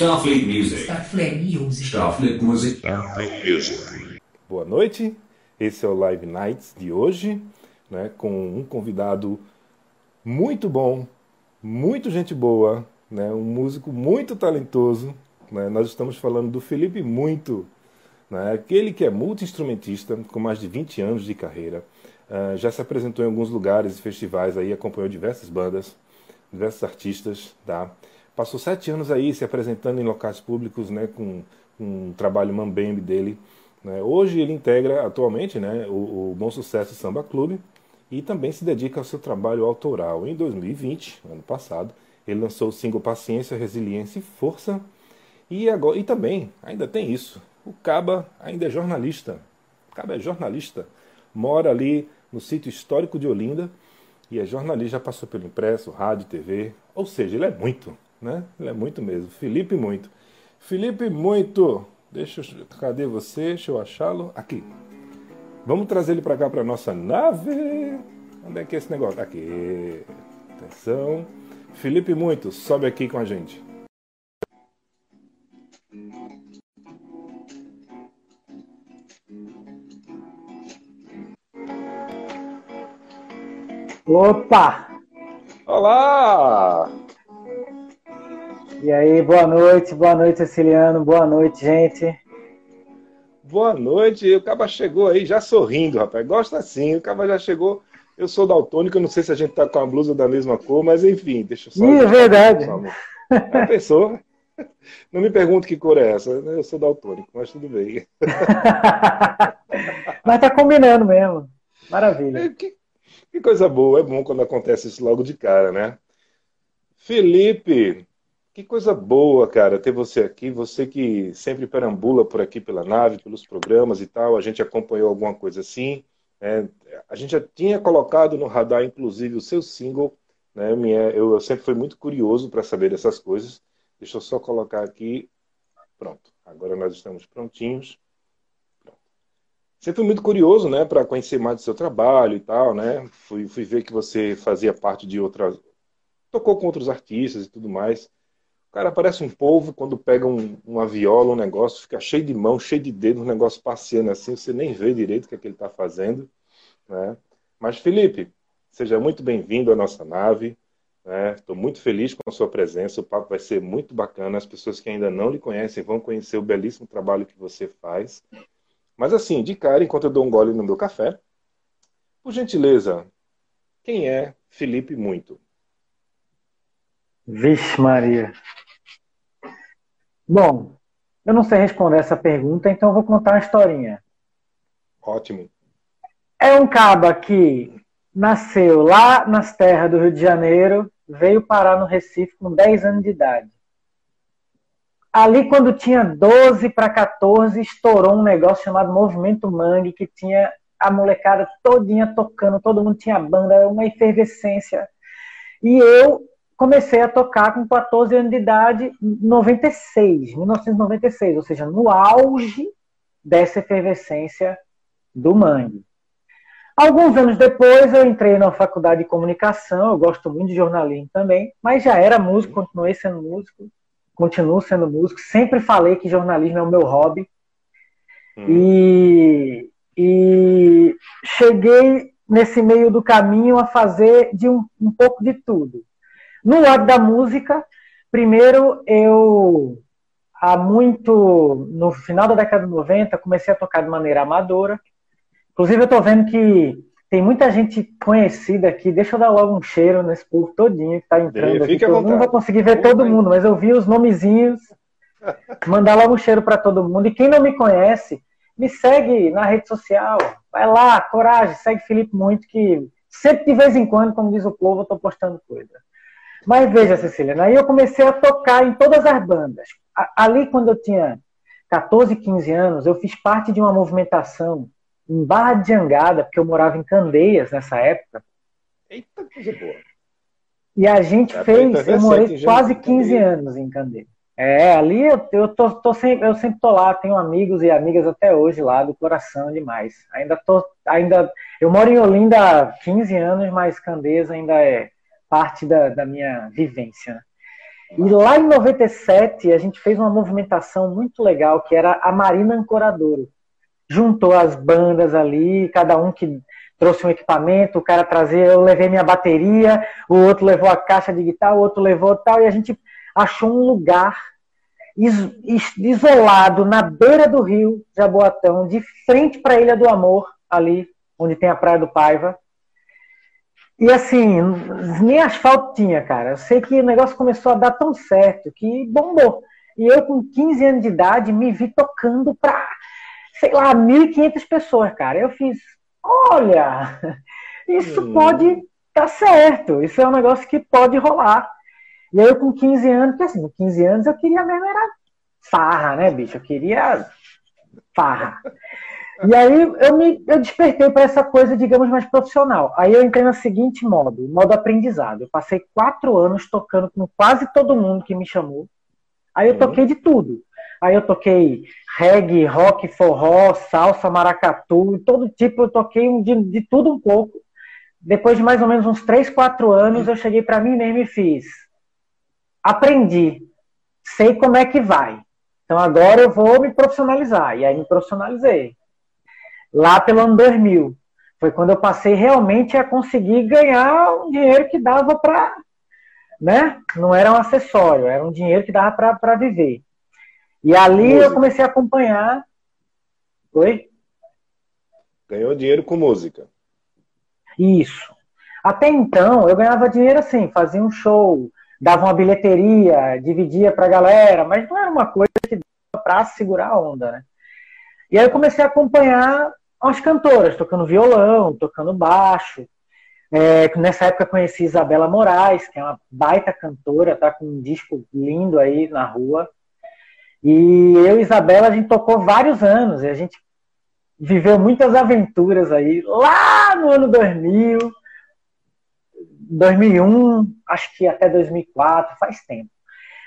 Starfleet Music. Starfleet Music. Starfleet Music. Starfleet Music. Boa noite, esse é o Live Nights de hoje, né, com um convidado muito bom, muito gente boa, né, um músico muito talentoso. Né, nós estamos falando do Felipe Muito, né, aquele que é multi-instrumentista, com mais de 20 anos de carreira. Uh, já se apresentou em alguns lugares e festivais, aí acompanhou diversas bandas, diversos artistas, tá? Passou sete anos aí se apresentando em locais públicos, né, com, com um trabalho mambembe dele. Né? Hoje ele integra atualmente né, o, o Bom Sucesso Samba Clube e também se dedica ao seu trabalho autoral. Em 2020, ano passado, ele lançou o single Paciência, Resiliência e Força. E, agora, e também, ainda tem isso, o Caba ainda é jornalista. O Caba é jornalista. Mora ali no sítio histórico de Olinda e é jornalista, já passou pelo impresso, rádio, TV. Ou seja, ele é muito né? Ele é muito mesmo. Felipe Muito. Felipe Muito. Deixa eu, cadê você? Deixa eu achá-lo. Aqui. Vamos trazer ele para cá para nossa nave. Onde é que é esse negócio? Aqui. Atenção. Felipe Muito, sobe aqui com a gente. Opa! Olá! E aí, boa noite, boa noite, Ceciliano, boa noite, gente. Boa noite, o Caba chegou aí já sorrindo, rapaz. Gosta assim, o Caba já chegou. Eu sou daltônico, não sei se a gente tá com a blusa da mesma cor, mas enfim, deixa eu só. Ih, é verdade. A pessoa. Não me pergunte que cor é essa, eu sou daltônico, mas tudo bem. mas tá combinando mesmo. Maravilha. É, que, que coisa boa, é bom quando acontece isso logo de cara, né? Felipe, que coisa boa, cara, ter você aqui. Você que sempre perambula por aqui pela nave, pelos programas e tal. A gente acompanhou alguma coisa assim. É, a gente já tinha colocado no radar, inclusive, o seu single. Né? Minha, eu, eu sempre fui muito curioso para saber dessas coisas. Deixa eu só colocar aqui. Pronto. Agora nós estamos prontinhos. Pronto. Sempre fui muito curioso, né, para conhecer mais do seu trabalho e tal, né? Fui, fui ver que você fazia parte de outras, tocou com outros artistas e tudo mais. Cara parece um povo quando pega um, uma viola, um negócio, fica cheio de mão, cheio de dedo, um negócio passeando assim, você nem vê direito o que, é que ele está fazendo. Né? Mas, Felipe, seja muito bem-vindo à nossa nave. Estou né? muito feliz com a sua presença. O papo vai ser muito bacana. As pessoas que ainda não lhe conhecem vão conhecer o belíssimo trabalho que você faz. Mas, assim, de cara, enquanto eu dou um gole no meu café, por gentileza, quem é Felipe Muito? Vixe, Maria. Bom, eu não sei responder essa pergunta, então eu vou contar uma historinha. Ótimo. É um caba que nasceu lá nas terras do Rio de Janeiro, veio parar no Recife com 10 anos de idade. Ali, quando tinha 12 para 14, estourou um negócio chamado Movimento Mangue, que tinha a molecada todinha tocando, todo mundo tinha banda, uma efervescência. E eu comecei a tocar com 14 anos de idade, 96, 1996, ou seja, no auge dessa efervescência do mangue. Alguns anos depois eu entrei na faculdade de comunicação, eu gosto muito de jornalismo também, mas já era músico, continuei sendo músico, continuo sendo músico, sempre falei que jornalismo é o meu hobby. Hum. E, e cheguei nesse meio do caminho a fazer de um, um pouco de tudo. No lado da música, primeiro eu, há muito, no final da década de 90, comecei a tocar de maneira amadora. Inclusive, eu estou vendo que tem muita gente conhecida aqui. Deixa eu dar logo um cheiro nesse povo todinho que está entrando aqui. Eu não vou conseguir ver todo mundo, mas eu vi os nomezinhos. Mandar logo um cheiro para todo mundo. E quem não me conhece, me segue na rede social. Vai lá, coragem, segue Felipe muito, que sempre de vez em quando, como diz o povo, eu estou postando coisa. Mas veja, Cecília, aí eu comecei a tocar em todas as bandas. Ali, quando eu tinha 14, 15 anos, eu fiz parte de uma movimentação em Barra de Jangada, porque eu morava em Candeias nessa época. Eita, coisa boa. E a gente é, fez, eu morei quase 15 anos em Candeias. É, ali eu, eu, tô, tô sempre, eu sempre tô lá, tenho amigos e amigas até hoje lá, do coração demais. Ainda tô, ainda, eu moro em Olinda há 15 anos, mas Candeias ainda é parte da, da minha vivência. Né? E lá em 97 a gente fez uma movimentação muito legal, que era a Marina Ancoradouro. Juntou as bandas ali, cada um que trouxe um equipamento, o cara trazia, eu levei minha bateria, o outro levou a caixa de guitarra, o outro levou tal, e a gente achou um lugar isolado na beira do rio Jaboatão, de frente para a Ilha do Amor, ali onde tem a Praia do Paiva. E assim, nem asfalto tinha, cara. Eu sei que o negócio começou a dar tão certo que bombou. E eu, com 15 anos de idade, me vi tocando para, sei lá, 1.500 pessoas, cara. Eu fiz, olha, isso hum. pode dar certo. Isso é um negócio que pode rolar. E aí eu com 15 anos, porque assim, com 15 anos eu queria mesmo era farra, né, bicho? Eu queria farra. E aí eu me eu despertei para essa coisa, digamos, mais profissional. Aí eu entrei no seguinte modo, modo aprendizado. Eu passei quatro anos tocando com quase todo mundo que me chamou. Aí eu uhum. toquei de tudo. Aí eu toquei reggae, rock, forró, salsa, maracatu, todo tipo, eu toquei de, de tudo um pouco. Depois de mais ou menos uns três, quatro anos, eu cheguei para mim mesmo e fiz. Aprendi. Sei como é que vai. Então agora eu vou me profissionalizar. E aí me profissionalizei lá pelo ano 2000. Foi quando eu passei realmente a conseguir ganhar um dinheiro que dava para. Né? Não era um acessório, era um dinheiro que dava para viver. E ali música. eu comecei a acompanhar. Oi? Ganhou dinheiro com música. Isso. Até então, eu ganhava dinheiro assim, fazia um show, dava uma bilheteria, dividia para a galera, mas não era uma coisa que dava para segurar a onda, né? E aí eu comecei a acompanhar as cantoras, tocando violão, tocando baixo. É, nessa época conheci Isabela Moraes, que é uma baita cantora, tá com um disco lindo aí na rua. E eu e Isabela, a gente tocou vários anos, e a gente viveu muitas aventuras aí, lá no ano 2000, 2001, acho que até 2004, faz tempo.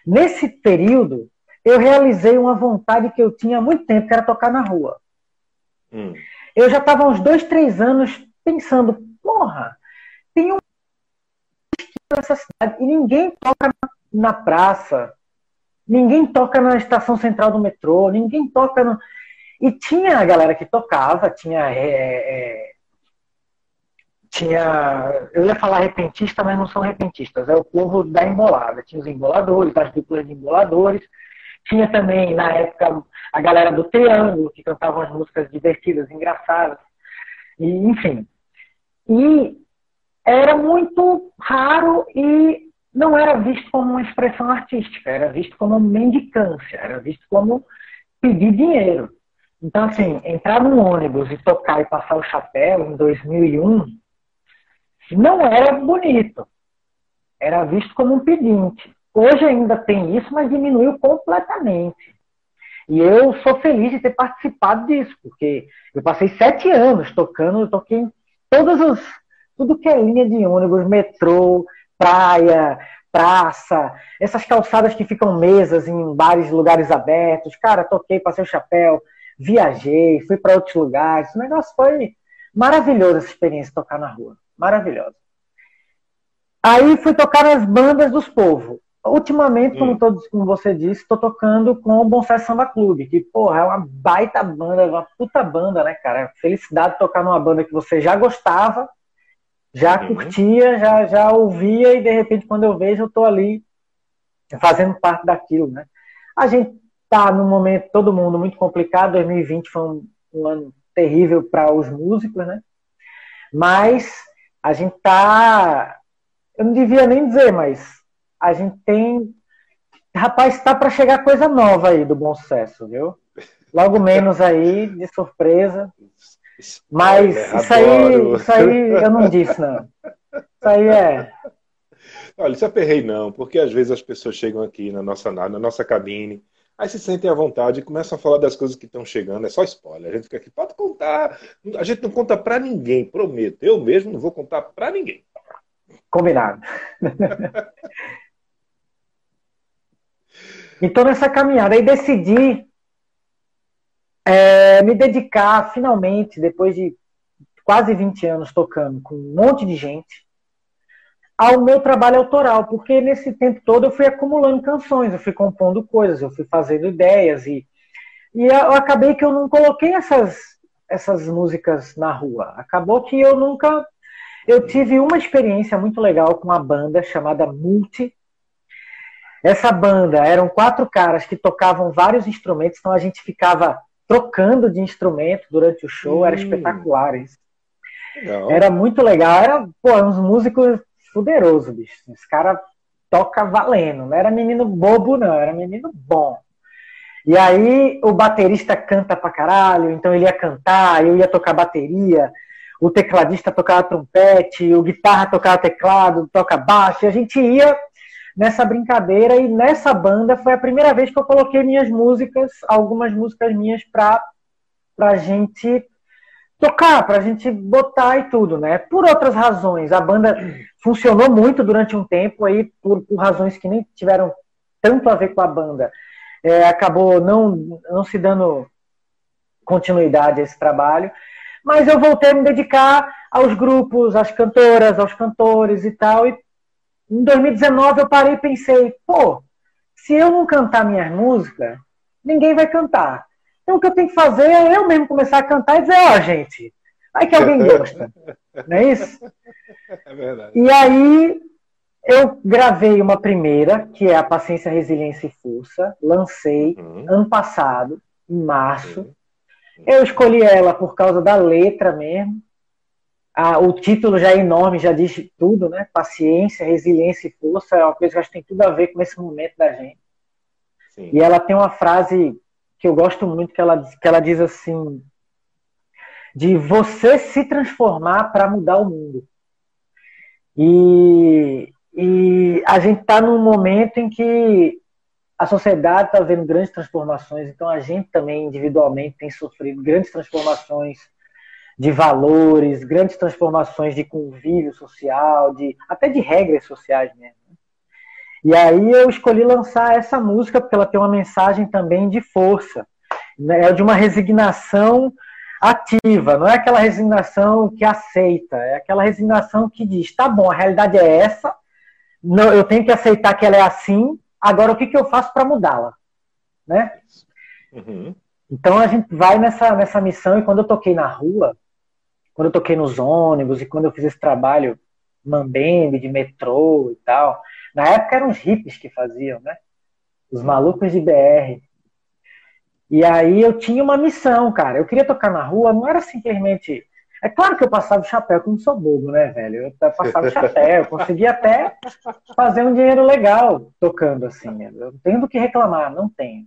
Nesse período, eu realizei uma vontade que eu tinha há muito tempo, que era tocar na rua. Hum eu já estava uns dois, três anos pensando, porra, tem um nessa cidade e ninguém toca na praça, ninguém toca na estação central do metrô, ninguém toca no... E tinha a galera que tocava, tinha. É, é, tinha. Eu ia falar repentista, mas não são repentistas, é o povo da embolada. Tinha os emboladores, as duplas de emboladores. Tinha também, na época, a galera do Triângulo, que cantavam as músicas divertidas, engraçadas. E, enfim. E era muito raro e não era visto como uma expressão artística, era visto como mendicância, era visto como pedir dinheiro. Então, assim, entrar num ônibus e tocar e passar o chapéu em 2001 não era bonito. Era visto como um pedinte. Hoje ainda tem isso, mas diminuiu completamente. E eu sou feliz de ter participado disso, porque eu passei sete anos tocando, eu toquei em todas os. tudo que é linha de ônibus, metrô, praia, praça, essas calçadas que ficam mesas em bares, lugares abertos. Cara, toquei, passei o chapéu, viajei, fui para outros lugares. O negócio foi maravilhoso essa experiência tocar na rua. Maravilhosa. Aí fui tocar nas bandas dos povos. Ultimamente, como, hum. todos, como você disse, estou tocando com o Bonsai Samba Clube, que, porra, é uma baita banda, uma puta banda, né, cara? Felicidade de tocar numa banda que você já gostava, já uhum. curtia, já, já ouvia, e de repente, quando eu vejo, eu tô ali fazendo parte daquilo, né? A gente tá num momento, todo mundo, muito complicado, 2020 foi um, um ano terrível para os músicos, né? Mas a gente tá, eu não devia nem dizer, mas a gente tem. Rapaz, está para chegar coisa nova aí do bom sucesso, viu? Logo menos aí, de surpresa. Mas isso aí, isso aí eu não disse, não. Isso aí é. Olha, isso aperrei não, porque às vezes as pessoas chegam aqui na nossa na nossa cabine, aí se sentem à vontade e começam a falar das coisas que estão chegando, é só spoiler. A gente fica aqui, pode contar. A gente não conta para ninguém, prometo. Eu mesmo não vou contar para ninguém. Combinado. Então, nessa caminhada, aí decidi é, me dedicar finalmente, depois de quase 20 anos tocando com um monte de gente, ao meu trabalho autoral, porque nesse tempo todo eu fui acumulando canções, eu fui compondo coisas, eu fui fazendo ideias e, e eu acabei que eu não coloquei essas, essas músicas na rua. Acabou que eu nunca. Eu tive uma experiência muito legal com uma banda chamada Multi. Essa banda eram quatro caras que tocavam vários instrumentos, então a gente ficava trocando de instrumento durante o show, hum. era espetacular isso. Legal. Era muito legal, era pô, uns músicos fuderosos, bicho. Esse cara toca valendo, não era menino bobo, não, era menino bom. E aí o baterista canta pra caralho, então ele ia cantar, eu ia tocar bateria, o tecladista tocava trompete, o guitarra tocava teclado, toca baixo, e a gente ia nessa brincadeira e nessa banda foi a primeira vez que eu coloquei minhas músicas, algumas músicas minhas pra, pra gente tocar, pra gente botar e tudo, né? Por outras razões. A banda funcionou muito durante um tempo aí, por, por razões que nem tiveram tanto a ver com a banda. É, acabou não, não se dando continuidade a esse trabalho. Mas eu voltei a me dedicar aos grupos, às cantoras, aos cantores e tal. E em 2019 eu parei e pensei, pô, se eu não cantar minhas músicas, ninguém vai cantar. Então o que eu tenho que fazer é eu mesmo começar a cantar e dizer, ó, oh, gente, vai que alguém gosta. Não é isso? É verdade. E aí eu gravei uma primeira, que é a Paciência, Resiliência e Força, lancei uhum. ano passado, em março. Uhum. Eu escolhi ela por causa da letra mesmo. Ah, o título já é enorme, já diz tudo, né? Paciência, resiliência e força é uma coisa que acho que tem tudo a ver com esse momento da gente. Sim. E ela tem uma frase que eu gosto muito, que ela, que ela diz assim: de você se transformar para mudar o mundo. E, e a gente está num momento em que a sociedade está vendo grandes transformações, então a gente também individualmente tem sofrido grandes transformações de valores, grandes transformações de convívio social, de até de regras sociais mesmo. E aí eu escolhi lançar essa música porque ela tem uma mensagem também de força, né? é de uma resignação ativa, não é aquela resignação que aceita, é aquela resignação que diz, tá bom, a realidade é essa, não, eu tenho que aceitar que ela é assim, agora o que, que eu faço para mudá-la? Né? Uhum. Então a gente vai nessa, nessa missão e quando eu toquei na rua, quando eu toquei nos ônibus e quando eu fiz esse trabalho mambembe, de metrô e tal, na época eram os hippies que faziam, né? Os malucos de BR. E aí eu tinha uma missão, cara. Eu queria tocar na rua, não era simplesmente. É claro que eu passava o chapéu, como sou bobo, né, velho? Eu passava o chapéu, eu conseguia até fazer um dinheiro legal tocando assim. Eu não tenho do que reclamar, não tenho.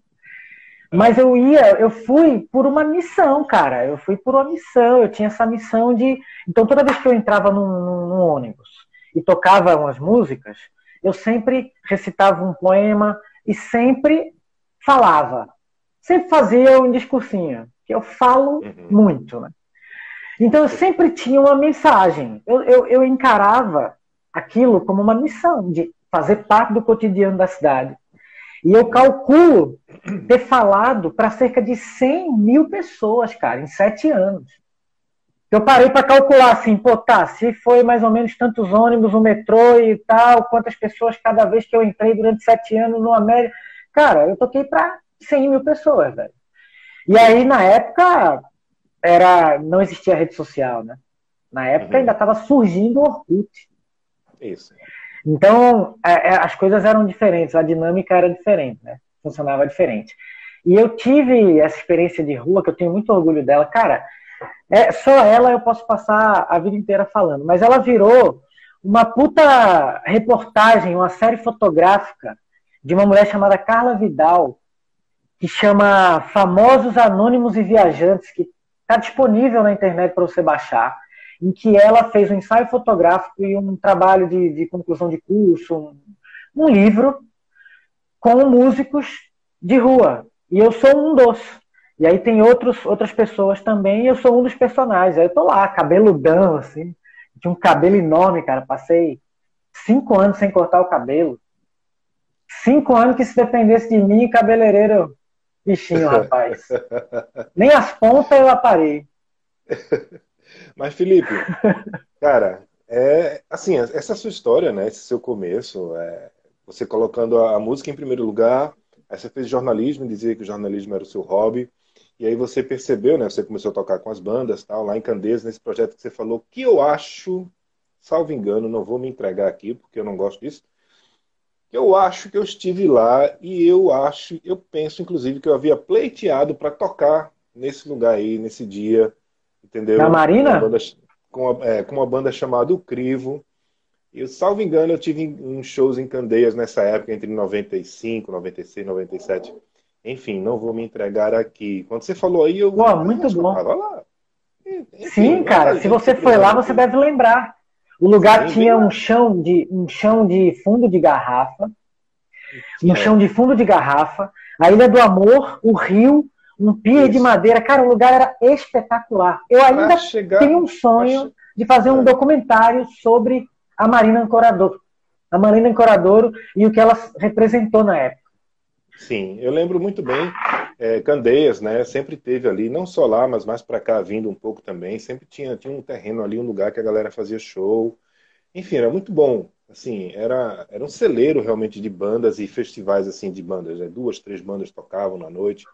Mas eu ia, eu fui por uma missão, cara. Eu fui por uma missão. Eu tinha essa missão de. Então, toda vez que eu entrava num, num, num ônibus e tocava umas músicas, eu sempre recitava um poema e sempre falava. Sempre fazia um discursinho, que eu falo uhum. muito, né? Então eu sempre tinha uma mensagem. Eu, eu, eu encarava aquilo como uma missão de fazer parte do cotidiano da cidade. E eu calculo ter falado para cerca de 100 mil pessoas, cara, em sete anos. Eu parei para calcular assim, pô, tá, se foi mais ou menos tantos ônibus, o metrô e tal, quantas pessoas cada vez que eu entrei durante sete anos no América. Cara, eu toquei para 100 mil pessoas, velho. E aí, na época, era não existia rede social, né? Na época uhum. ainda estava surgindo o Orkut. Isso. Então, é, é, as coisas eram diferentes, a dinâmica era diferente, né? Funcionava diferente. E eu tive essa experiência de rua, que eu tenho muito orgulho dela. Cara, é, só ela eu posso passar a vida inteira falando, mas ela virou uma puta reportagem, uma série fotográfica de uma mulher chamada Carla Vidal, que chama Famosos Anônimos e Viajantes, que está disponível na internet para você baixar, em que ela fez um ensaio fotográfico e um trabalho de, de conclusão de curso, um, um livro com músicos de rua. E eu sou um dos. E aí tem outros, outras pessoas também, e eu sou um dos personagens. Aí eu tô lá, cabeludão, assim. Tinha um cabelo enorme, cara. Passei cinco anos sem cortar o cabelo. Cinco anos que se dependesse de mim, cabeleireiro, bichinho, rapaz. Nem as pontas eu aparei. Mas, Felipe, cara, é, assim, essa sua história, né? Esse seu começo, é, você colocando a, a, música em primeiro lugar, aí você fez jornalismo, dizia que o jornalismo era o seu hobby, e aí você percebeu, né? Você começou a tocar com as bandas, tal, lá em Candeias, nesse projeto que você falou, que eu acho, salvo engano, não vou me entregar aqui, porque eu não gosto disso, eu acho que eu estive lá e eu acho, eu penso, inclusive, que eu havia pleiteado para tocar nesse lugar aí, nesse dia, entendeu? Na Marina? Com uma banda, com uma, é, com uma banda chamada O Crivo. E, salvo engano, eu tive uns shows em Candeias nessa época, entre 95, 96, 97. Enfim, não vou me entregar aqui. Quando você falou aí, eu. Pô, muito bom. lá. Enfim, Sim, cara, se você foi lá, você deve lembrar. O lugar Sim, tinha um chão, de, um chão de fundo de garrafa, um é. chão de fundo de garrafa, a Ilha do Amor, o rio, um pier de madeira. Cara, o lugar era espetacular. Eu ainda chegar, tenho um sonho de fazer um é. documentário sobre a Marina Ancorador. A Marina Ancoradouro e o que ela representou na época. Sim, eu lembro muito bem. É, Candeias, né? Sempre teve ali, não só lá, mas mais para cá, vindo um pouco também. Sempre tinha, tinha um terreno ali, um lugar que a galera fazia show. Enfim, era muito bom. Assim, era, era um celeiro realmente de bandas e festivais assim de bandas. Né? Duas, três bandas tocavam na noite.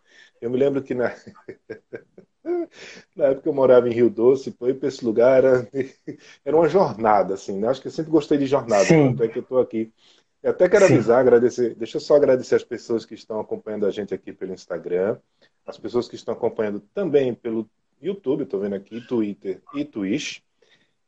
Eu me lembro que na, na época eu morava em Rio Doce, pô, ir para esse lugar era, era uma jornada, assim. Né? Acho que eu sempre gostei de jornada, tanto é que eu estou aqui eu até quero Sim. avisar, agradecer. Deixa eu só agradecer as pessoas que estão acompanhando a gente aqui pelo Instagram, as pessoas que estão acompanhando também pelo YouTube, estou vendo aqui, Twitter e Twitch.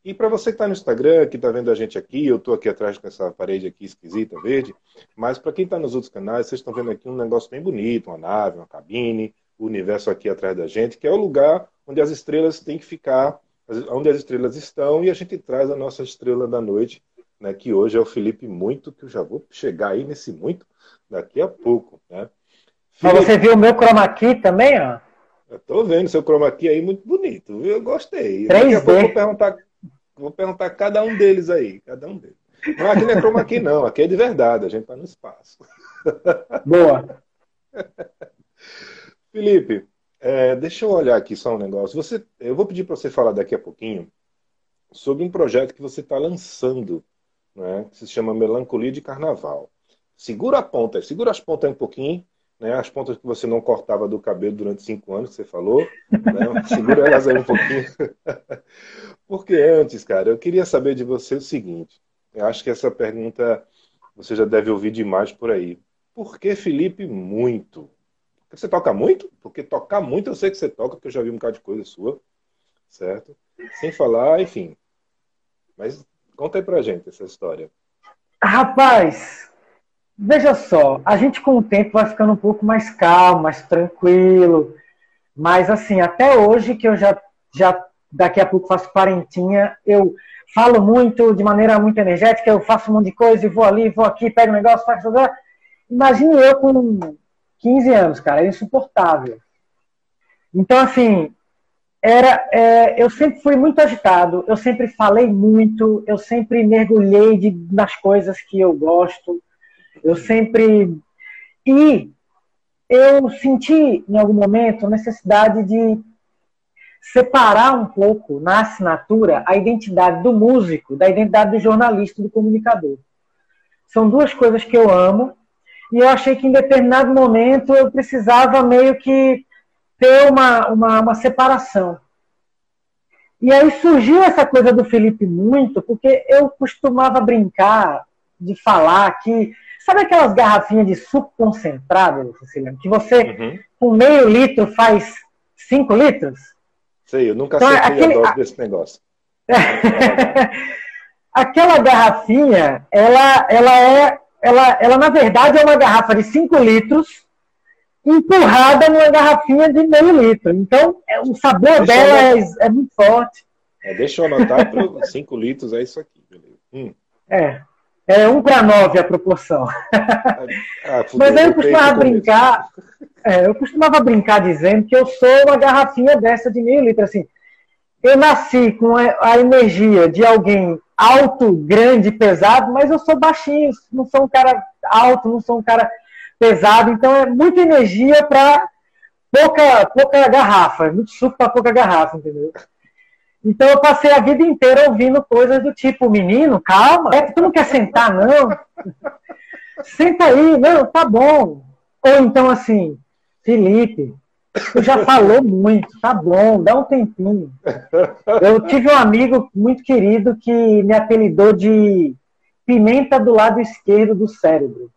E para você que está no Instagram, que está vendo a gente aqui, eu estou aqui atrás com essa parede aqui esquisita, verde, mas para quem está nos outros canais, vocês estão vendo aqui um negócio bem bonito, uma nave, uma cabine, o universo aqui atrás da gente, que é o lugar onde as estrelas têm que ficar, onde as estrelas estão, e a gente traz a nossa estrela da noite, né, que hoje é o Felipe Muito, que eu já vou chegar aí nesse muito daqui a pouco. Né? Felipe, Mas você viu o meu chroma key também, ó? Eu tô vendo seu chroma key aí muito bonito, viu? Eu gostei. 3D. Daqui a pouco eu vou perguntar, vou perguntar cada um deles aí, cada um deles. Não, aqui não é chroma key não, aqui é de verdade, a gente tá no espaço. Boa. Felipe, é, deixa eu olhar aqui só um negócio. Você, eu vou pedir para você falar daqui a pouquinho sobre um projeto que você está lançando né, que se chama Melancolia de Carnaval. Segura a ponta, segura as pontas um pouquinho, né, as pontas que você não cortava do cabelo durante cinco anos, que você falou, né, segura elas aí um pouquinho. Porque antes, cara, eu queria saber de você o seguinte, eu acho que essa pergunta você já deve ouvir demais por aí. Por que Felipe muito? Porque você toca muito? Porque tocar muito eu sei que você toca, porque eu já vi um bocado de coisa sua, certo? Sem falar, enfim. Mas Conta aí pra gente essa história. Rapaz, veja só, a gente com o tempo vai ficando um pouco mais calmo, mais tranquilo. Mas assim, até hoje que eu já, já daqui a pouco faço quarentinha, eu falo muito de maneira muito energética, eu faço um monte de coisa e vou ali, vou aqui, pego um negócio, faço Imagine eu com 15 anos, cara, é insuportável. Então, assim, era é, eu sempre fui muito agitado, eu sempre falei muito, eu sempre mergulhei de, nas coisas que eu gosto, eu sempre e eu senti em algum momento necessidade de separar um pouco na assinatura a identidade do músico da identidade do jornalista, do comunicador. São duas coisas que eu amo e eu achei que em determinado momento eu precisava meio que ter uma, uma, uma separação. E aí surgiu essa coisa do Felipe muito, porque eu costumava brincar de falar que. Sabe aquelas garrafinhas de suco concentrado, Cecília? Que você, uhum. com meio litro, faz cinco litros? Sei, eu nunca então, acertei aquele, a desse negócio. Aquela garrafinha, ela, ela é. Ela, ela, na verdade, é uma garrafa de 5 litros empurrada numa garrafinha de meio litro. Então, é, o sabor deixa dela é, é, muito forte. É, deixa eu anotar, 5 litros é isso aqui. Hum. É. É 1 para 9 a proporção. Ah, Mas aí eu costumava brincar, é, eu costumava brincar dizendo que eu sou uma garrafinha dessa de meio litro. Assim, eu nasci com a, a energia de alguém alto, grande, pesado, mas eu sou baixinho, não sou um cara alto, não sou um cara pesado, então é muita energia para pouca, pouca garrafa, muito suco para pouca garrafa, entendeu? Então eu passei a vida inteira ouvindo coisas do tipo, menino, calma, é que tu não quer sentar, não. Senta aí, não, tá bom. Ou então assim, Felipe, tu já falou muito, tá bom, dá um tempinho. Eu tive um amigo muito querido que me apelidou de pimenta do lado esquerdo do cérebro.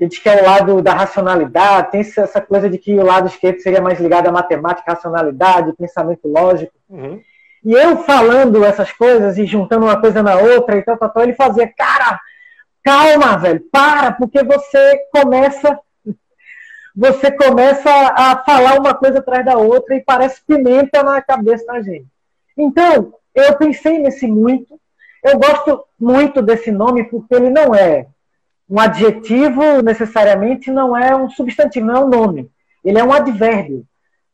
Ele diz que é o lado da racionalidade, tem essa coisa de que o lado esquerdo seria mais ligado à matemática, racionalidade, pensamento lógico. Uhum. E eu falando essas coisas e juntando uma coisa na outra e tal, tal, tal, ele fazia, cara, calma, velho, para, porque você começa você começa a falar uma coisa atrás da outra e parece pimenta na cabeça da gente. Então, eu pensei nesse muito. Eu gosto muito desse nome porque ele não é um adjetivo necessariamente, não é um substantivo, não é um nome. Ele é um advérbio,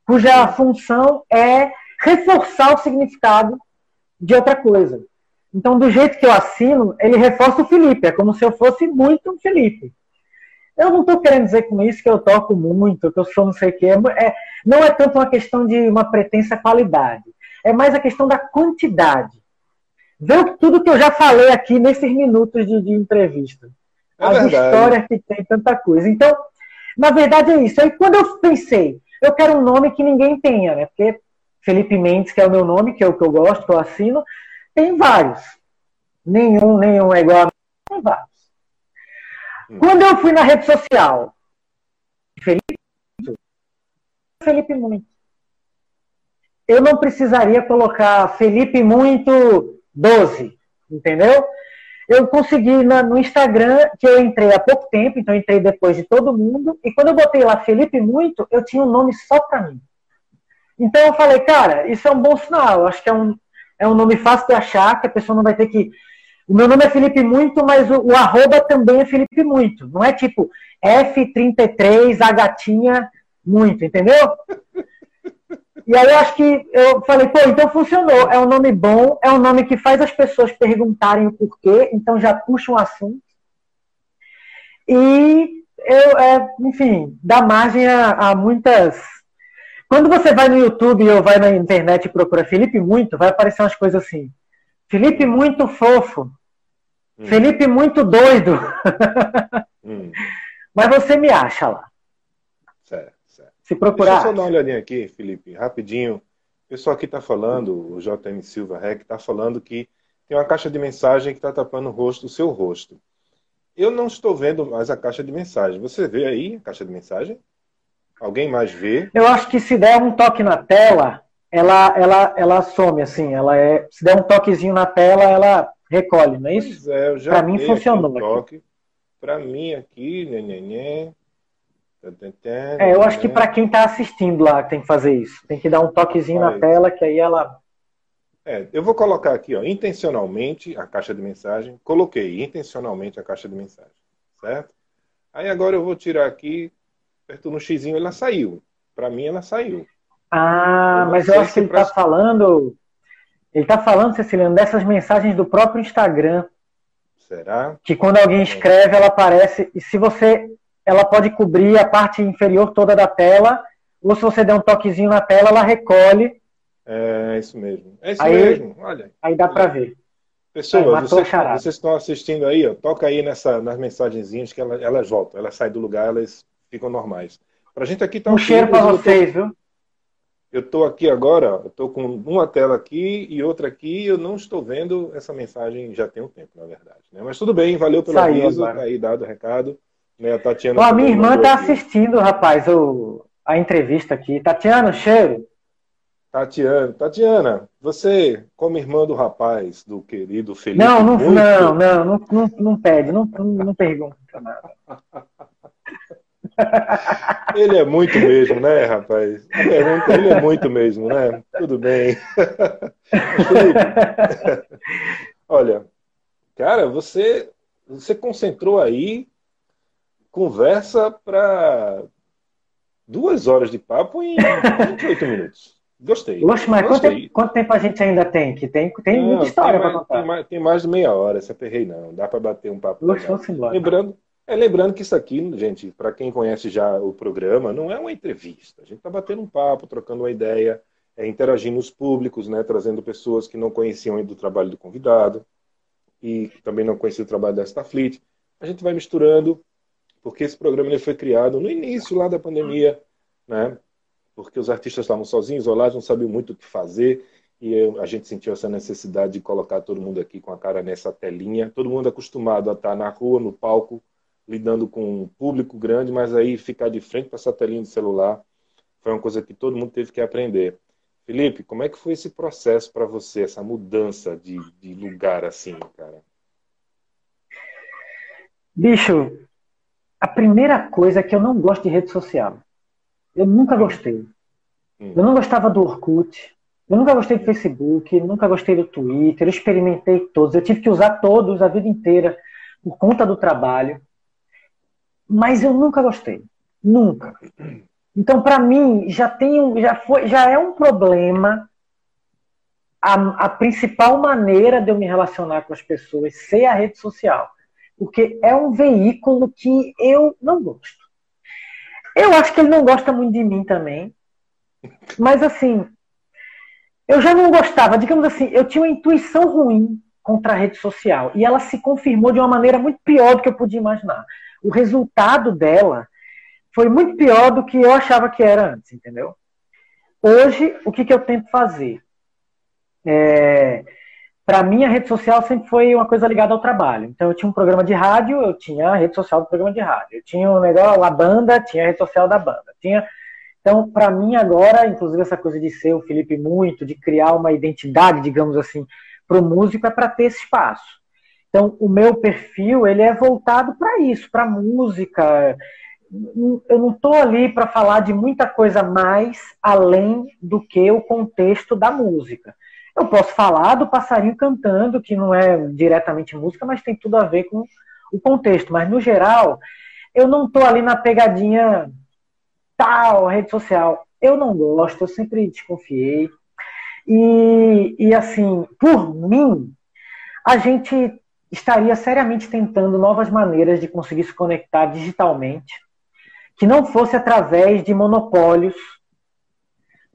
cuja função é reforçar o significado de outra coisa. Então, do jeito que eu assino, ele reforça o Felipe. É como se eu fosse muito um Felipe. Eu não estou querendo dizer com isso que eu toco muito, que eu sou não sei o quê. É, não é tanto uma questão de uma pretensa qualidade. É mais a questão da quantidade. Ver tudo que eu já falei aqui nesses minutos de, de entrevista. É As verdade. histórias que tem tanta coisa. Então, na verdade é isso. Aí quando eu pensei, eu quero um nome que ninguém tenha, né? Porque Felipe Mendes, que é o meu nome, que é o que eu gosto, que eu assino, tem vários. Nenhum, nenhum é igual a mim. Tem vários. Hum. Quando eu fui na rede social, Felipe, Felipe Muito. Eu não precisaria colocar Felipe Muito 12, entendeu? Eu consegui no Instagram, que eu entrei há pouco tempo, então entrei depois de todo mundo, e quando eu botei lá Felipe Muito, eu tinha um nome só para mim. Então eu falei, cara, isso é um bom sinal, acho que é um, é um nome fácil de achar, que a pessoa não vai ter que o meu nome é Felipe Muito, mas o, o arroba também é Felipe Muito. Não é tipo F33, a gatinha muito, entendeu? E aí eu acho que eu falei, pô, então funcionou. É um nome bom, é um nome que faz as pessoas perguntarem o porquê, então já puxa um assunto. E eu, é, enfim, dá margem a, a, muitas. Quando você vai no YouTube ou vai na internet e procura Felipe Muito, vai aparecer umas coisas assim. Felipe muito fofo. Hum. Felipe muito doido. Hum. Mas você me acha lá. Certo, certo. Se procurar. Deixa eu só dar uma olhadinha aqui, Felipe, rapidinho. O pessoal aqui está falando, o JM Silva Rec está falando que tem uma caixa de mensagem que está tapando o rosto, o seu rosto. Eu não estou vendo mais a caixa de mensagem. Você vê aí a caixa de mensagem? Alguém mais vê? Eu acho que se der um toque na tela, ela, ela, ela some, assim, ela é. Se der um toquezinho na tela, ela recolhe, não é isso? Pois é, eu já Para mim funcionou. Um toque. Para mim aqui, né É, eu acho que para quem está assistindo lá tem que fazer isso. Tem que dar um toquezinho na tela, que aí ela. É, eu vou colocar aqui, ó, intencionalmente a caixa de mensagem. Coloquei intencionalmente a caixa de mensagem, certo? Aí agora eu vou tirar aqui, aperto no xizinho, ela saiu. Para mim ela saiu. Ah, eu mas eu acho que ele está pra... falando. Ele está falando, Ceciliano, dessas mensagens do próprio Instagram. Será? Que quando alguém escreve, ela aparece. E se você. Ela pode cobrir a parte inferior toda da tela. Ou se você der um toquezinho na tela, ela recolhe. É isso mesmo. É isso aí, mesmo. Olha. Aí dá para ver. Pessoas, vocês, vocês, estão assistindo aí, ó, toca aí nessa, nas mensagenzinhas que elas, elas voltam. Elas saem do lugar, elas ficam normais. Pra gente aqui tá um cheiro para vocês, tô... viu? eu estou aqui agora, estou com uma tela aqui e outra aqui, eu não estou vendo essa mensagem já tem um tempo, na verdade. Né? Mas tudo bem, valeu pelo Saiu, aviso, tá aí dado o recado. Né? A Tatiana. a minha irmã está assistindo, rapaz, o, a entrevista aqui. Tatiana, cheiro. Tatiana, Tatiana, você, como irmã do rapaz, do querido Felipe. Não, não, muito... não, não, não, não, não pede, não, não, pergunta nada. Ele é muito mesmo, né, rapaz? ele é muito mesmo, né? Tudo bem. Olha, cara, você, você concentrou aí conversa para duas horas de papo em 28 minutos. Gostei. Oxe, mas quanto tempo, quanto tempo, a gente ainda tem? Que tem, tem não, muita história para contar. Tem mais, tem mais, de meia hora, se aperrei não. Dá para bater um papo. Oxe. Lembrando, é, lembrando que isso aqui, gente, para quem conhece já o programa, não é uma entrevista. A gente está batendo um papo, trocando uma ideia. é, interagindo os públicos, né, trazendo pessoas que não conheciam ainda o trabalho do convidado e também não conheciam o trabalho da Starfleet. A gente vai misturando, porque esse programa ele foi criado no início lá da pandemia, né, porque os artistas estavam sozinhos, isolados, não sabiam muito o que fazer, e a gente sentiu essa necessidade de colocar todo mundo aqui com a cara nessa telinha, todo mundo acostumado a estar na rua, no palco, lidando com um público grande, mas aí ficar de frente para essa telinha de celular foi uma coisa que todo mundo teve que aprender. Felipe, como é que foi esse processo para você, essa mudança de, de lugar assim, cara? Bicho, a primeira coisa é que eu não gosto de rede social. Eu nunca gostei. Eu não gostava do Orkut. Eu nunca gostei do Facebook, nunca gostei do Twitter. Eu experimentei todos. Eu tive que usar todos a vida inteira por conta do trabalho. Mas eu nunca gostei. Nunca. Então, para mim, já tem já foi, já é um problema a, a, principal maneira de eu me relacionar com as pessoas ser a rede social, porque é um veículo que eu não gosto. Eu acho que ele não gosta muito de mim também, mas assim, eu já não gostava, digamos assim, eu tinha uma intuição ruim contra a rede social e ela se confirmou de uma maneira muito pior do que eu podia imaginar. O resultado dela foi muito pior do que eu achava que era antes, entendeu? Hoje, o que, que eu tento fazer? É, para mim, a rede social sempre foi uma coisa ligada ao trabalho. Então, eu tinha um programa de rádio, eu tinha a rede social do programa de rádio. Eu tinha um negócio, a banda, tinha a rede social da banda. Tinha... Então, para mim, agora, inclusive, essa coisa de ser o Felipe muito, de criar uma identidade, digamos assim, para o músico, é para ter esse espaço. Então, o meu perfil, ele é voltado para isso, para música, eu não estou ali para falar de muita coisa mais além do que o contexto da música. Eu posso falar do passarinho cantando, que não é diretamente música, mas tem tudo a ver com o contexto. Mas, no geral, eu não estou ali na pegadinha tal, rede social. Eu não gosto, eu sempre desconfiei. E, e assim, por mim, a gente estaria seriamente tentando novas maneiras de conseguir se conectar digitalmente que não fosse através de monopólios,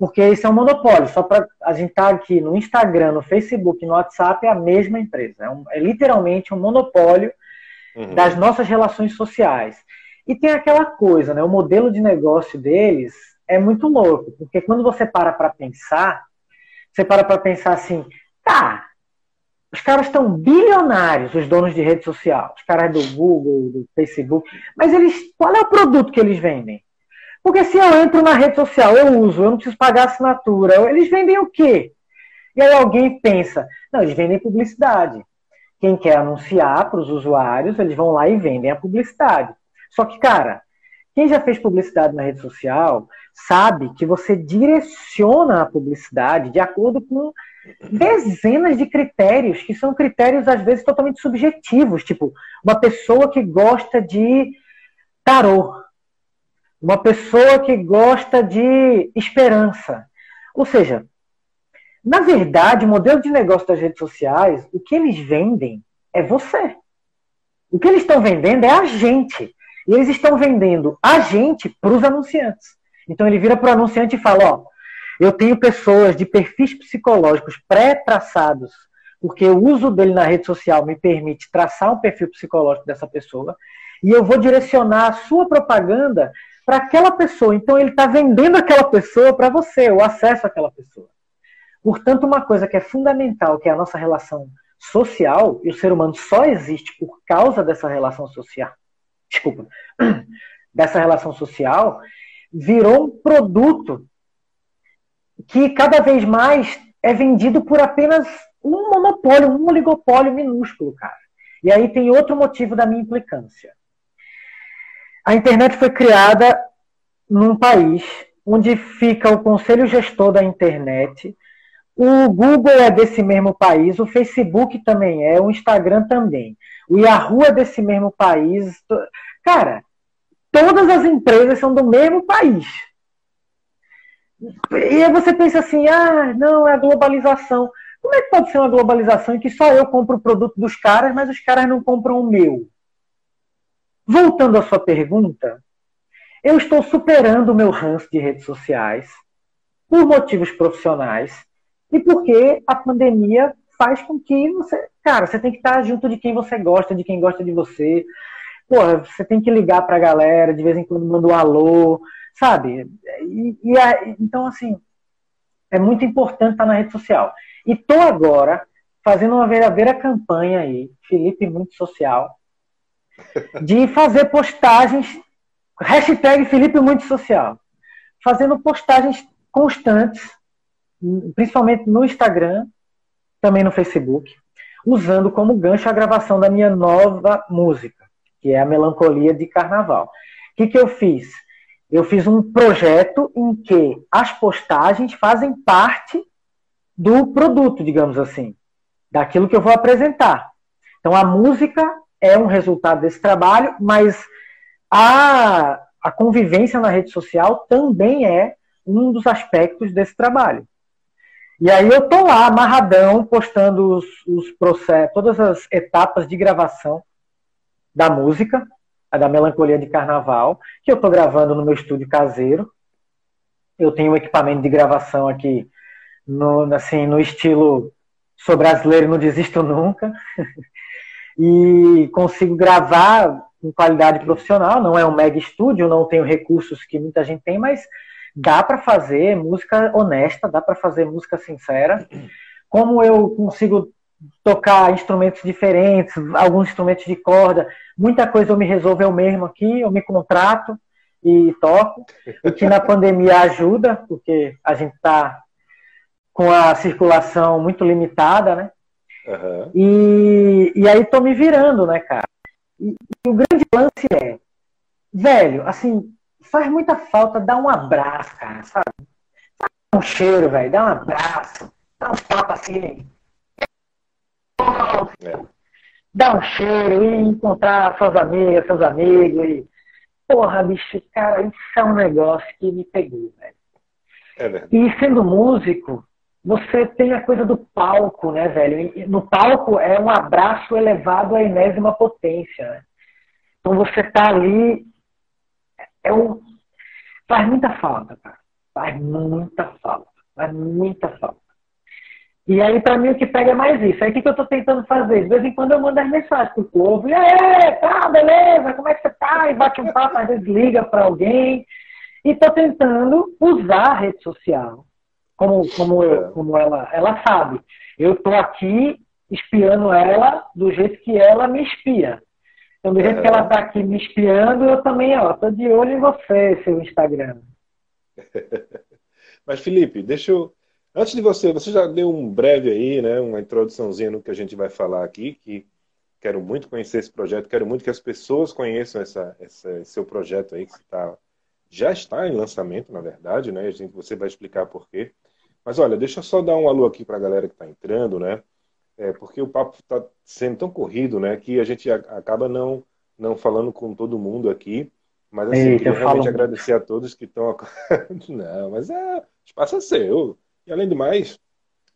porque isso é um monopólio. Só para a gente estar tá aqui no Instagram, no Facebook, no WhatsApp, é a mesma empresa. É, um, é literalmente um monopólio uhum. das nossas relações sociais. E tem aquela coisa, né? O modelo de negócio deles é muito louco, porque quando você para para pensar, você para para pensar assim, tá, os caras estão bilionários, os donos de rede social, os caras do Google, do Facebook. Mas eles, qual é o produto que eles vendem? Porque se eu entro na rede social, eu uso, eu não preciso pagar assinatura, eles vendem o quê? E aí alguém pensa, não, eles vendem publicidade. Quem quer anunciar para os usuários, eles vão lá e vendem a publicidade. Só que, cara, quem já fez publicidade na rede social sabe que você direciona a publicidade de acordo com dezenas de critérios, que são critérios, às vezes, totalmente subjetivos. Tipo, uma pessoa que gosta de tarô, uma pessoa que gosta de esperança. Ou seja, na verdade, o modelo de negócio das redes sociais, o que eles vendem é você. O que eles estão vendendo é a gente. E eles estão vendendo a gente para os anunciantes. Então ele vira para o anunciante e fala: ó, eu tenho pessoas de perfis psicológicos pré-traçados, porque o uso dele na rede social me permite traçar um perfil psicológico dessa pessoa, e eu vou direcionar a sua propaganda para aquela pessoa. Então ele está vendendo aquela pessoa para você, o acesso àquela pessoa. Portanto, uma coisa que é fundamental, que é a nossa relação social, e o ser humano só existe por causa dessa relação social, desculpa, dessa relação social, virou um produto que cada vez mais é vendido por apenas um monopólio, um oligopólio minúsculo, cara. E aí tem outro motivo da minha implicância. A internet foi criada num país onde fica o conselho gestor da internet, o Google é desse mesmo país, o Facebook também é, o Instagram também, o Yahoo é desse mesmo país. Cara, todas as empresas são do mesmo país. E aí você pensa assim, ah, não, é a globalização. Como é que pode ser uma globalização em que só eu compro o produto dos caras, mas os caras não compram o meu? Voltando à sua pergunta, eu estou superando o meu ranço de redes sociais, por motivos profissionais e porque a pandemia faz com que você, cara, você tem que estar junto de quem você gosta, de quem gosta de você. Porra, você tem que ligar pra galera, de vez em quando manda um alô, sabe? E, e então, assim, é muito importante estar na rede social. E tô agora fazendo uma verdadeira campanha aí, Felipe Muito Social, de fazer postagens, hashtag Felipe Muito Social, fazendo postagens constantes, principalmente no Instagram, também no Facebook, usando como gancho a gravação da minha nova música, que é a Melancolia de Carnaval. O que, que eu fiz? Eu fiz um projeto em que as postagens fazem parte do produto, digamos assim, daquilo que eu vou apresentar. Então a música é um resultado desse trabalho, mas a, a convivência na rede social também é um dos aspectos desse trabalho. E aí eu tô lá, amarradão, postando os, os processos, todas as etapas de gravação da música, a da Melancolia de Carnaval, que eu tô gravando no meu estúdio caseiro. Eu tenho um equipamento de gravação aqui no, assim, no estilo sou brasileiro não desisto nunca. e consigo gravar com qualidade profissional, não é um mega estúdio, não tenho recursos que muita gente tem, mas dá para fazer música honesta, dá para fazer música sincera. Como eu consigo tocar instrumentos diferentes, alguns instrumentos de corda, muita coisa eu me resolvo eu mesmo aqui, eu me contrato e toco, o que na pandemia ajuda, porque a gente está com a circulação muito limitada, né? Uhum. E, e aí tô me virando, né, cara? E, e o grande lance é, velho, assim, faz muita falta dar um abraço, cara, sabe? Dá um cheiro, velho, dá um abraço, dá um papo assim. É. Dá um cheiro e encontrar suas amigas, seus amigos. E... Porra, bicho, cara, isso é um negócio que me pegou, velho. É e sendo músico, você tem a coisa do palco, né, velho? No palco é um abraço elevado à enésima potência. Né? Então você tá ali é um, faz muita falta, cara. Faz muita falta. Faz muita falta. E aí, para mim, o que pega é mais isso. Aí, o que, que eu tô tentando fazer? De vez em quando eu mando as mensagens pro povo. E aí, tá, beleza? Como é que você tá? E bate um papo, às vezes liga para alguém. E tô tentando usar a rede social. Como, como, eu, é. como ela, ela sabe. Eu tô aqui espiando ela do jeito que ela me espia. Então, do jeito é. que ela está aqui me espiando, eu também, tô de olho em você, seu Instagram. Mas, Felipe, deixa eu. Antes de você, você já deu um breve aí, né, uma introduçãozinha no que a gente vai falar aqui, que quero muito conhecer esse projeto, quero muito que as pessoas conheçam essa, essa esse seu projeto aí, que está, já está em lançamento, na verdade, né? A gente, você vai explicar por quê. Mas olha, deixa eu só dar um alô aqui para a galera que está entrando, né? é, porque o papo está sendo tão corrido, né, que a gente acaba não não falando com todo mundo aqui, mas assim, Eita, queria realmente agradecer a todos que estão não, mas é espaço é seu. E além do mais,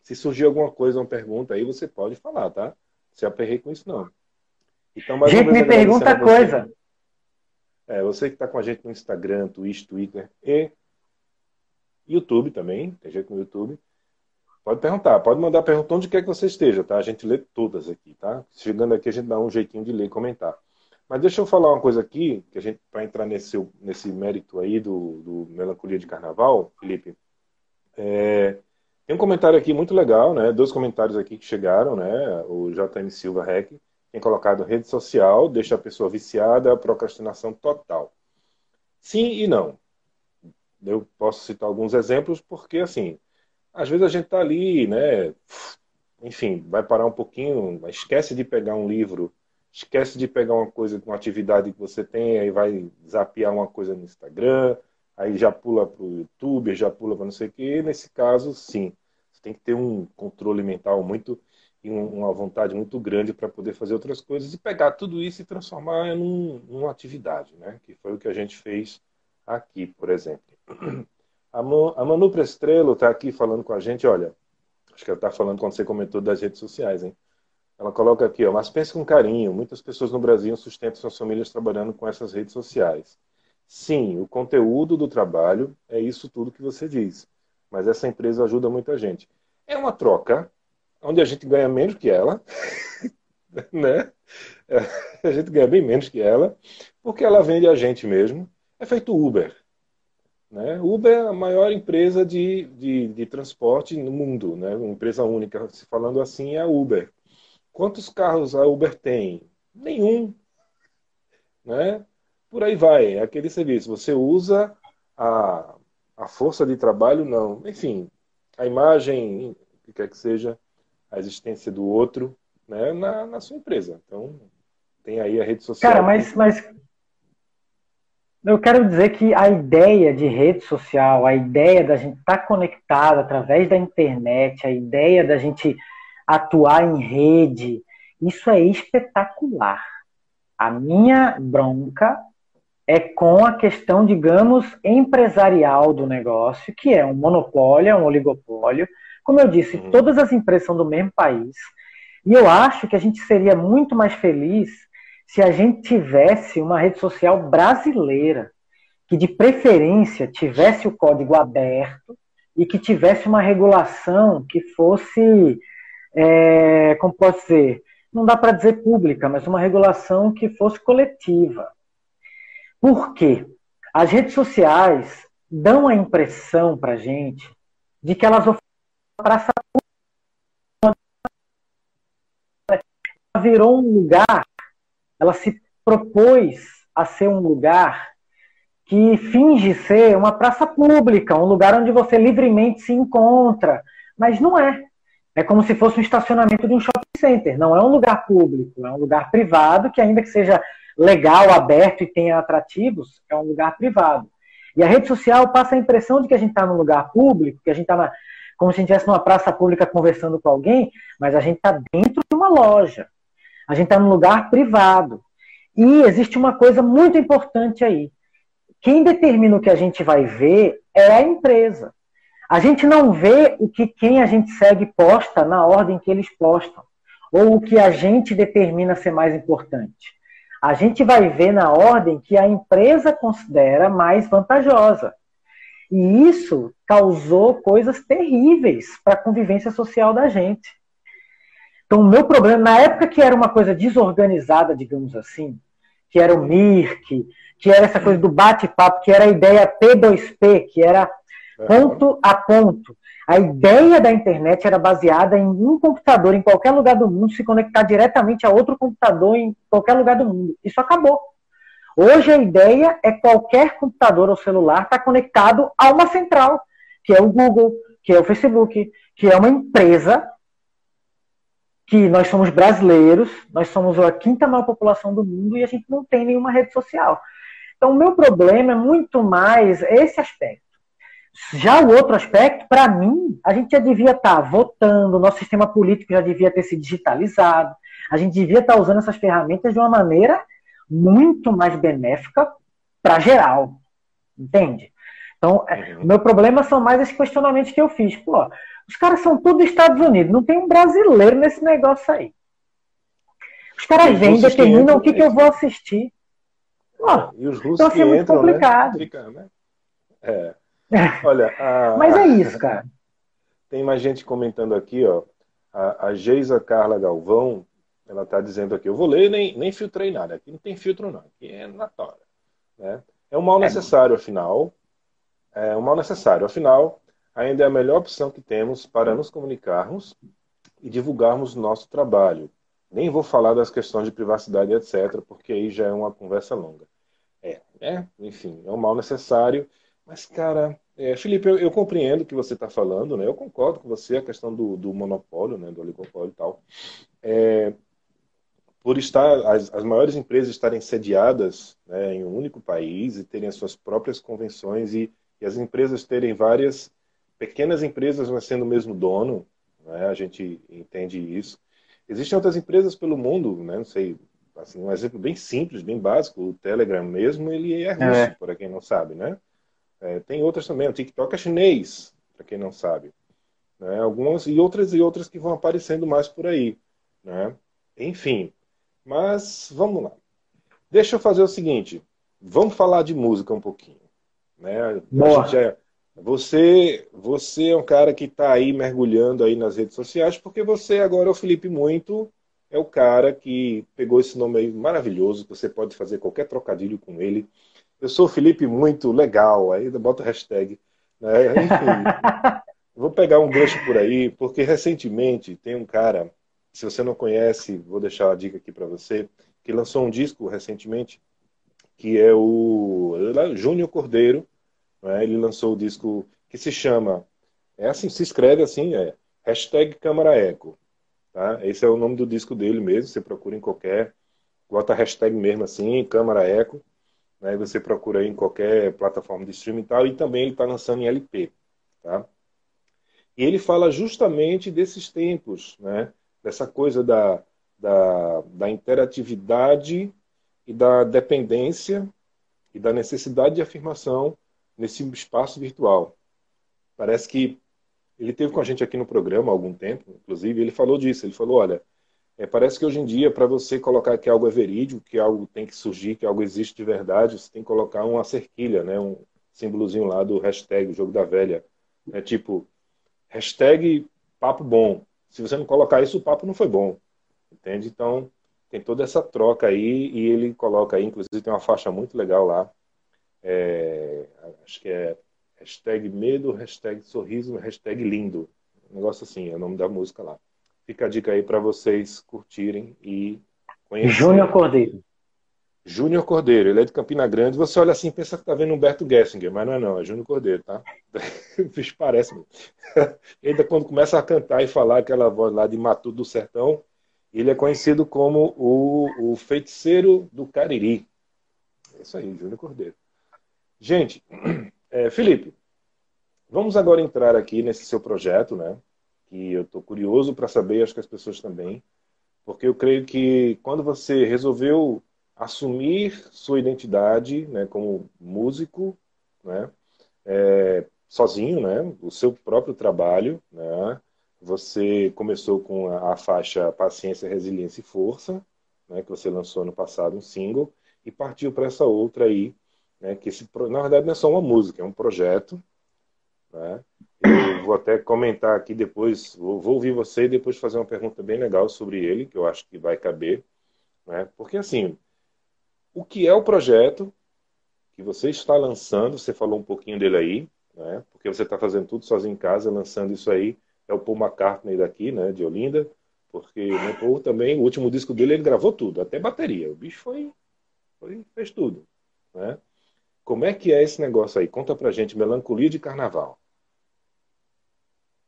se surgir alguma coisa, uma pergunta aí, você pode falar, tá? Se aperrei com isso não. Então, mais gente, me pergunta coisa. É, você que está com a gente no Instagram, Twitch, Twitter e YouTube também, tem jeito no YouTube. Pode perguntar, pode mandar pergunta onde quer que você esteja, tá? A gente lê todas aqui, tá? Chegando aqui a gente dá um jeitinho de ler e comentar. Mas deixa eu falar uma coisa aqui, que a gente para entrar nesse, nesse mérito aí do, do Melancolia de Carnaval, Felipe. É, tem um comentário aqui muito legal, né? Dois comentários aqui que chegaram, né? O JM Silva Rec tem colocado rede social, deixa a pessoa viciada, procrastinação total. Sim e não. Eu posso citar alguns exemplos porque assim, às vezes a gente está ali, né? Enfim, vai parar um pouquinho, esquece de pegar um livro, esquece de pegar uma coisa, uma atividade que você tem, aí vai zapear uma coisa no Instagram, aí já pula para o YouTube, já pula para não sei o quê. Nesse caso, sim, você tem que ter um controle mental muito e uma vontade muito grande para poder fazer outras coisas e pegar tudo isso e transformar em numa atividade, né? Que foi o que a gente fez aqui, por exemplo. A, Manu Prestrelo está aqui falando com a gente, olha, acho que ela está falando quando você comentou das redes sociais, hein? Ela coloca aqui, ó, mas pense com carinho, muitas pessoas no Brasil sustentam suas famílias trabalhando com essas redes sociais. Sim, o conteúdo do trabalho é isso tudo que você diz. mas essa empresa ajuda muita gente. É uma troca onde a gente ganha menos que ela, né? A gente ganha bem menos que ela, porque ela vende a gente mesmo. É feito Uber. Né? Uber é a maior empresa de, de, de transporte no mundo, né? uma empresa única. Se falando assim, é a Uber. Quantos carros a Uber tem? Nenhum. Né? Por aí vai, é aquele serviço. Você usa a, a força de trabalho, não. Enfim, a imagem, o que quer que seja, a existência do outro né, na, na sua empresa. Então, tem aí a rede social. Cara, mas, mas eu quero dizer que a ideia de rede social, a ideia da gente estar tá conectado através da internet, a ideia da gente atuar em rede, isso é espetacular. A minha bronca é com a questão, digamos, empresarial do negócio, que é um monopólio, é um oligopólio. Como eu disse, uhum. todas as empresas são do mesmo país. E eu acho que a gente seria muito mais feliz se a gente tivesse uma rede social brasileira, que de preferência tivesse o código aberto e que tivesse uma regulação que fosse, é, como posso dizer, não dá para dizer pública, mas uma regulação que fosse coletiva. Por quê? As redes sociais dão a impressão para a gente de que elas oferecem pública. Ela virou um lugar ela se propôs a ser um lugar que finge ser uma praça pública, um lugar onde você livremente se encontra, mas não é. É como se fosse um estacionamento de um shopping center. Não é um lugar público, é um lugar privado que, ainda que seja legal, aberto e tenha atrativos, é um lugar privado. E a rede social passa a impressão de que a gente está num lugar público, que a gente está como se a gente estivesse numa praça pública conversando com alguém, mas a gente está dentro de uma loja. A gente está num lugar privado. E existe uma coisa muito importante aí. Quem determina o que a gente vai ver é a empresa. A gente não vê o que quem a gente segue posta na ordem que eles postam, ou o que a gente determina ser mais importante. A gente vai ver na ordem que a empresa considera mais vantajosa. E isso causou coisas terríveis para a convivência social da gente. Então, o meu problema, na época que era uma coisa desorganizada, digamos assim, que era o MIRC, que era essa coisa do bate-papo, que era a ideia P2P, que era ponto a ponto. A ideia da internet era baseada em um computador em qualquer lugar do mundo se conectar diretamente a outro computador em qualquer lugar do mundo. Isso acabou. Hoje a ideia é qualquer computador ou celular estar tá conectado a uma central, que é o Google, que é o Facebook, que é uma empresa que nós somos brasileiros, nós somos a quinta maior população do mundo e a gente não tem nenhuma rede social. Então, o meu problema é muito mais esse aspecto. Já o outro aspecto, para mim, a gente já devia estar tá votando, nosso sistema político já devia ter se digitalizado, a gente devia estar tá usando essas ferramentas de uma maneira muito mais benéfica para geral. Entende? Então, é, uhum. meu problema são mais esses questionamentos que eu fiz. Pô, os caras são tudo Estados Unidos, não tem um brasileiro nesse negócio aí. Os caras vêm, determinam o que, que eu vou assistir. Oh, e os russos então, assim, é muito entram, né? complicado. Né? Fica, né? É. Olha, a, Mas é isso, cara. Tem mais gente comentando aqui, ó. A, a Geisa Carla Galvão, ela está dizendo aqui, eu vou ler nem, nem filtrei nada. Aqui não tem filtro, não. Aqui é na tora. Né? É um mal é necessário, afinal. É um mal necessário. Afinal, ainda é a melhor opção que temos para nos comunicarmos e divulgarmos nosso trabalho. Nem vou falar das questões de privacidade, etc., porque aí já é uma conversa longa. É, é enfim, é um mal necessário. Mas, cara, é, Felipe, eu, eu, compreendo o que você está falando, né? Eu concordo com você, a questão do, do monopólio, né? do oligopólio e tal. É, por estar as, as, maiores empresas estarem sediadas né, em um único país e terem as suas próprias convenções e, e as empresas terem várias pequenas empresas, mas sendo o mesmo dono, né? a gente entende isso. Existem outras empresas pelo mundo, né? não sei, assim, um exemplo bem simples, bem básico, o Telegram mesmo, ele é russo, é. para quem não sabe, né? É, tem outras também, o TikTok é chinês, para quem não sabe. Né? Algumas e outras e outras que vão aparecendo mais por aí, né? Enfim, mas vamos lá. Deixa eu fazer o seguinte, vamos falar de música um pouquinho, né? Boa. A gente já Você, você é um cara que está aí mergulhando aí nas redes sociais, porque você agora é o Felipe Muito, é o cara que pegou esse nome aí maravilhoso, você pode fazer qualquer trocadilho com ele. Eu sou o Felipe Muito Legal, aí bota hashtag. Né? Enfim, vou pegar um gancho por aí, porque recentemente tem um cara, se você não conhece, vou deixar a dica aqui para você, que lançou um disco recentemente, que é o Júnior Cordeiro, né? Ele lançou o disco que se chama, é assim, se escreve assim, é hashtag Câmara Eco. Tá? Esse é o nome do disco dele mesmo, você procura em qualquer, bota hashtag mesmo assim, Câmara Eco, né? você procura em qualquer plataforma de streaming e tal, e também ele está lançando em LP. Tá? E ele fala justamente desses tempos, né? dessa coisa da, da, da interatividade e da dependência e da necessidade de afirmação nesse espaço virtual. Parece que ele teve com a gente aqui no programa há algum tempo, inclusive, ele falou disso. Ele falou: olha, é, parece que hoje em dia, para você colocar que algo é verídico, que algo tem que surgir, que algo existe de verdade, você tem que colocar uma cerquilha, né, um símbolozinho lá do hashtag, o jogo da velha. É tipo, hashtag papo bom. Se você não colocar isso, o papo não foi bom. Entende? Então, tem toda essa troca aí, e ele coloca aí, inclusive tem uma faixa muito legal lá, é, acho que é hashtag medo, hashtag sorriso, hashtag lindo. Um negócio assim, é o nome da música lá. Fica a dica aí para vocês curtirem e conhecerem. Júnior Cordeiro. Júnior Cordeiro, ele é de Campina Grande. Você olha assim pensa que tá vendo Humberto Gessinger, mas não é não, é Júnior Cordeiro, tá? bicho parece. e ainda quando começa a cantar e falar aquela voz lá de Matuto do Sertão, ele é conhecido como o, o feiticeiro do Cariri. É isso aí, Júnior Cordeiro. Gente, é, Felipe, vamos agora entrar aqui nesse seu projeto, né? Que eu estou curioso para saber, acho que as pessoas também, porque eu creio que quando você resolveu assumir sua identidade, né, como músico, né, é, sozinho, né, o seu próprio trabalho, né, você começou com a, a faixa Paciência, Resiliência e Força, né, que você lançou no passado um single e partiu para essa outra aí né, que esse, na verdade não é só uma música, é um projeto. Né? Eu vou até comentar aqui depois, vou, vou ouvir você e depois fazer uma pergunta bem legal sobre ele, que eu acho que vai caber. Né? Porque assim, o que é o projeto que você está lançando, você falou um pouquinho dele aí, né? porque você está fazendo tudo sozinho em casa, lançando isso aí, é o Paul McCartney daqui, né, de Olinda, porque né, Paul também, o último disco dele, ele gravou tudo, até bateria, o bicho foi, foi fez tudo, né? Como é que é esse negócio aí? Conta pra gente, melancolia de carnaval.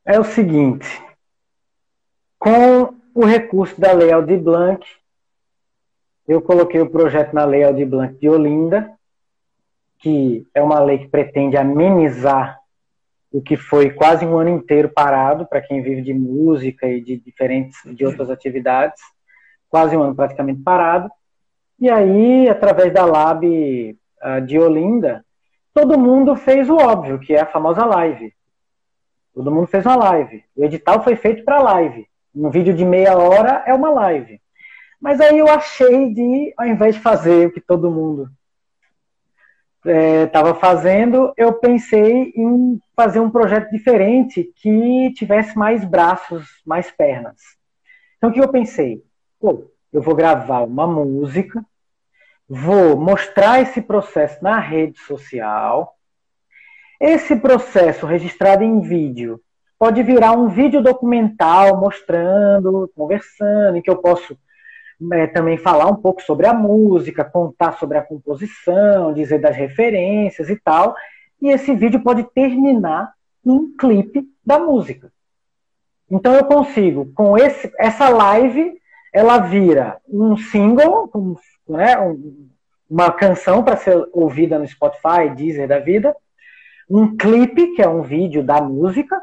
É o seguinte, com o recurso da Lei Aldir Blanc, eu coloquei o projeto na Lei Aldir Blanc de Olinda, que é uma lei que pretende amenizar o que foi quase um ano inteiro parado para quem vive de música e de diferentes de outras atividades, quase um ano praticamente parado. E aí, através da Lab de Olinda, todo mundo fez o óbvio, que é a famosa live. Todo mundo fez uma live. O edital foi feito para live. Um vídeo de meia hora é uma live. Mas aí eu achei de, ao invés de fazer o que todo mundo estava é, fazendo, eu pensei em fazer um projeto diferente que tivesse mais braços, mais pernas. Então o que eu pensei? Pô, eu vou gravar uma música vou mostrar esse processo na rede social. Esse processo registrado em vídeo pode virar um vídeo documental mostrando, conversando, em que eu posso é, também falar um pouco sobre a música, contar sobre a composição, dizer das referências e tal. E esse vídeo pode terminar num clipe da música. Então eu consigo, com esse, essa live, ela vira um single, né, um, uma canção para ser ouvida no Spotify, Deezer da vida, um clipe, que é um vídeo da música,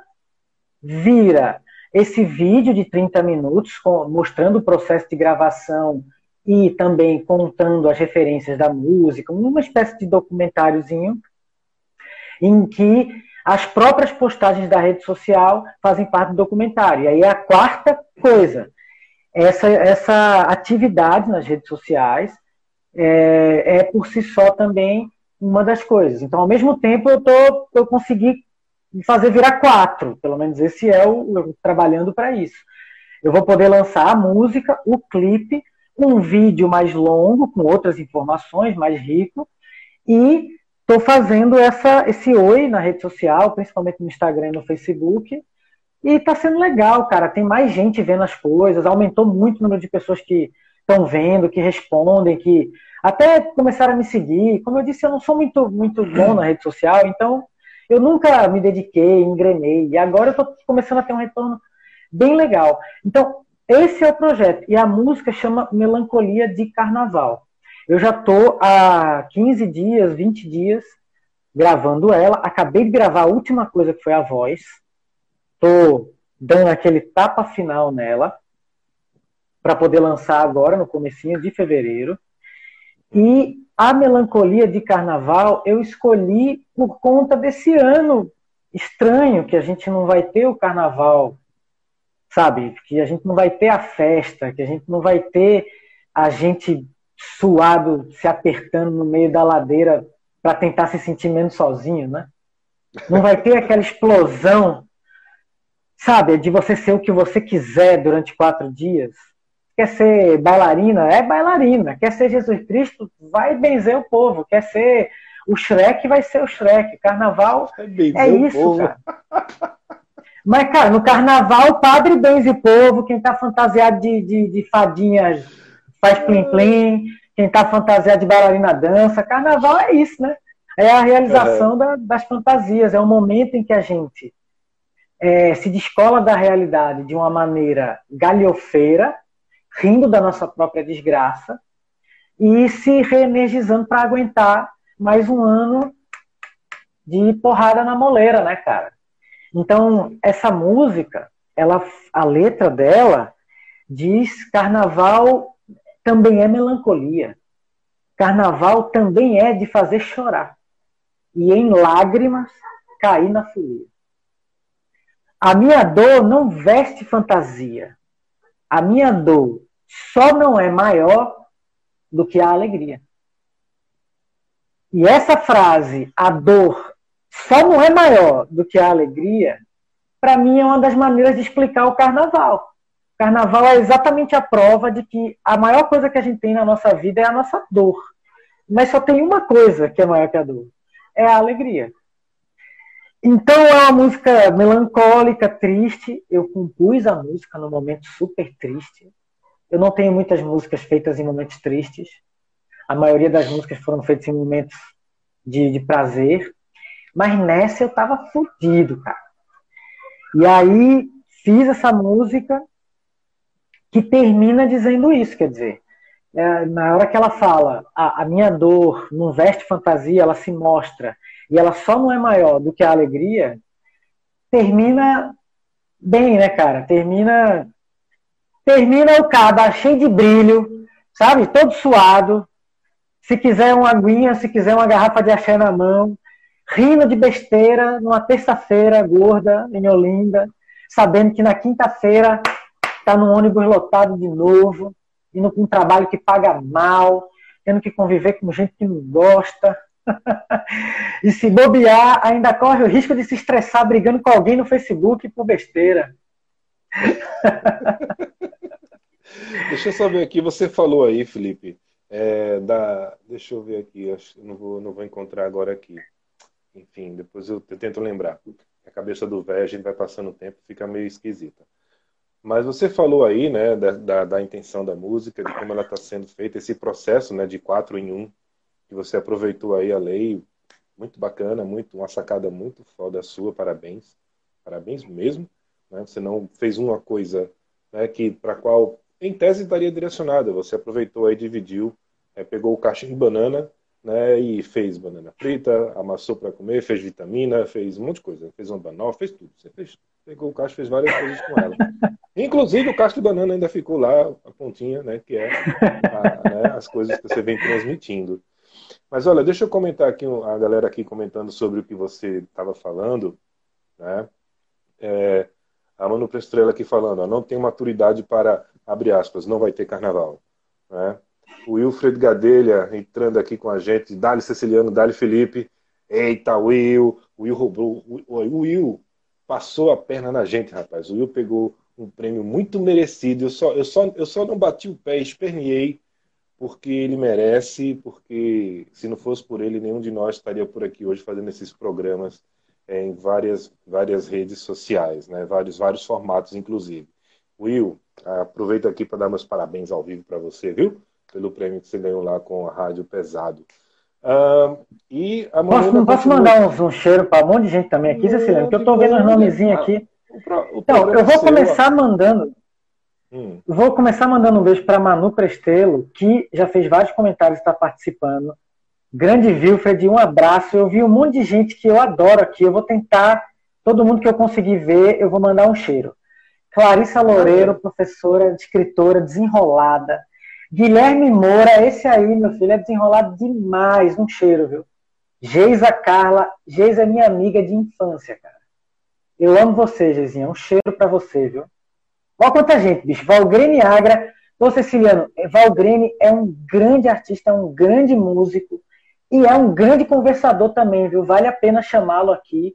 vira esse vídeo de 30 minutos mostrando o processo de gravação e também contando as referências da música, uma espécie de documentáriozinho em que as próprias postagens da rede social fazem parte do documentário. E aí a quarta coisa, essa, essa atividade nas redes sociais é, é por si só também uma das coisas. Então, ao mesmo tempo, eu, tô, eu consegui fazer virar quatro. Pelo menos esse é o eu, trabalhando para isso. Eu vou poder lançar a música, o clipe, um vídeo mais longo, com outras informações, mais rico, e estou fazendo essa, esse oi na rede social, principalmente no Instagram e no Facebook, e está sendo legal, cara. Tem mais gente vendo as coisas, aumentou muito o número de pessoas que estão vendo, que respondem, que até começaram a me seguir. Como eu disse, eu não sou muito, muito bom na rede social, então eu nunca me dediquei, engrenei, e agora eu estou começando a ter um retorno bem legal. Então, esse é o projeto. E a música chama Melancolia de Carnaval. Eu já estou há 15 dias, 20 dias gravando ela. Acabei de gravar a última coisa que foi a voz. Estou dando aquele tapa final nela para poder lançar agora no comecinho de fevereiro. E a melancolia de carnaval eu escolhi por conta desse ano estranho que a gente não vai ter o carnaval, sabe? Que a gente não vai ter a festa, que a gente não vai ter a gente suado se apertando no meio da ladeira para tentar se sentir menos sozinho, né? Não vai ter aquela explosão, sabe? De você ser o que você quiser durante quatro dias. Quer ser bailarina? É bailarina. Quer ser Jesus Cristo? Vai benzer o povo. Quer ser o Shrek? Vai ser o Shrek. Carnaval é, é isso, cara. Mas, cara, no carnaval, o padre benze o povo. Quem tá fantasiado de, de, de fadinhas faz plim-plim. Quem tá fantasiado de bailarina dança. Carnaval é isso, né? É a realização da, das fantasias. É o momento em que a gente é, se descola da realidade de uma maneira galhofeira rindo da nossa própria desgraça e se reenergizando para aguentar mais um ano de porrada na moleira, né, cara? Então, essa música, ela, a letra dela diz carnaval também é melancolia. Carnaval também é de fazer chorar. E em lágrimas cair na folia. A minha dor não veste fantasia. A minha dor só não é maior do que a alegria. E essa frase, a dor só não é maior do que a alegria, para mim é uma das maneiras de explicar o carnaval. O carnaval é exatamente a prova de que a maior coisa que a gente tem na nossa vida é a nossa dor. Mas só tem uma coisa que é maior que a dor: é a alegria. Então é uma música melancólica, triste. Eu compus a música num momento super triste. Eu não tenho muitas músicas feitas em momentos tristes. A maioria das músicas foram feitas em momentos de, de prazer. Mas nessa eu tava fodido, cara. E aí fiz essa música que termina dizendo isso, quer dizer, é, na hora que ela fala, a, a minha dor não veste fantasia, ela se mostra, e ela só não é maior do que a alegria, termina bem, né, cara? Termina termina o caba cheio de brilho, sabe? Todo suado. Se quiser uma aguinha, se quiser uma garrafa de axé na mão, rindo de besteira numa terça-feira gorda em Olinda, sabendo que na quinta-feira está no ônibus lotado de novo, indo com um trabalho que paga mal, tendo que conviver com gente que não gosta. E se bobear, ainda corre o risco de se estressar brigando com alguém no Facebook por besteira. Deixa eu só ver aqui, você falou aí, Felipe, é, da, deixa eu ver aqui, acho, não, vou, não vou encontrar agora aqui. Enfim, depois eu, eu tento lembrar. A cabeça do velho, a gente vai passando o tempo, fica meio esquisita. Mas você falou aí, né, da, da, da intenção da música, de como ela está sendo feita, esse processo, né, de quatro em um, que você aproveitou aí a lei, muito bacana, muito uma sacada muito foda sua, parabéns, parabéns mesmo. Né? Você não fez uma coisa né, que para qual em tese estaria direcionada. Você aproveitou aí, dividiu, é, pegou o caixa de banana né, e fez banana frita, amassou para comer, fez vitamina, fez um monte de coisa, fez um banal, fez tudo. Você fez, pegou o caixa, fez várias coisas com ela. Inclusive o caixa de banana ainda ficou lá, a pontinha, né, que é a, né, as coisas que você vem transmitindo. Mas olha, deixa eu comentar aqui, a galera aqui comentando sobre o que você estava falando, né? É, a Manu Prestrela aqui falando, ó, não tem maturidade para, abre aspas, não vai ter carnaval. Né? O Wilfred Gadelha entrando aqui com a gente, Dali Ceciliano, Dali Felipe, Eita, Will, o Will roubou. O Will passou a perna na gente, rapaz. O Will pegou um prêmio muito merecido. Eu só, eu só, eu só não bati o pé, esperneei, porque ele merece, porque se não fosse por ele, nenhum de nós estaria por aqui hoje fazendo esses programas é, em várias, várias redes sociais, né? vários, vários formatos, inclusive. Will, aproveito aqui para dar meus parabéns ao vivo para você, viu? Pelo prêmio que você ganhou lá com a Rádio Pesado. E a posso, não posso mandar um, um cheiro para um monte de gente também aqui, Cecília? Porque eu estou vendo os nomezinhos aqui. O, então, eu vou começar mandando. Hum. Vou começar mandando um beijo para Manu Prestelo, que já fez vários comentários e está participando. Grande Wilfred, um abraço. Eu vi um monte de gente que eu adoro aqui. Eu vou tentar, todo mundo que eu conseguir ver, eu vou mandar um cheiro. Clarissa Loureiro, professora, escritora, desenrolada. Guilherme Moura, esse aí, meu filho, é desenrolado demais. Um cheiro, viu? Geisa Carla. Geisa é minha amiga de infância, cara. Eu amo você, Geizinha. Um cheiro para você, viu? Olha quanta gente, bicho. Valgrene Agra. Ô, Ceciliano, Valgrene é um grande artista, é um grande músico e é um grande conversador também, viu? Vale a pena chamá-lo aqui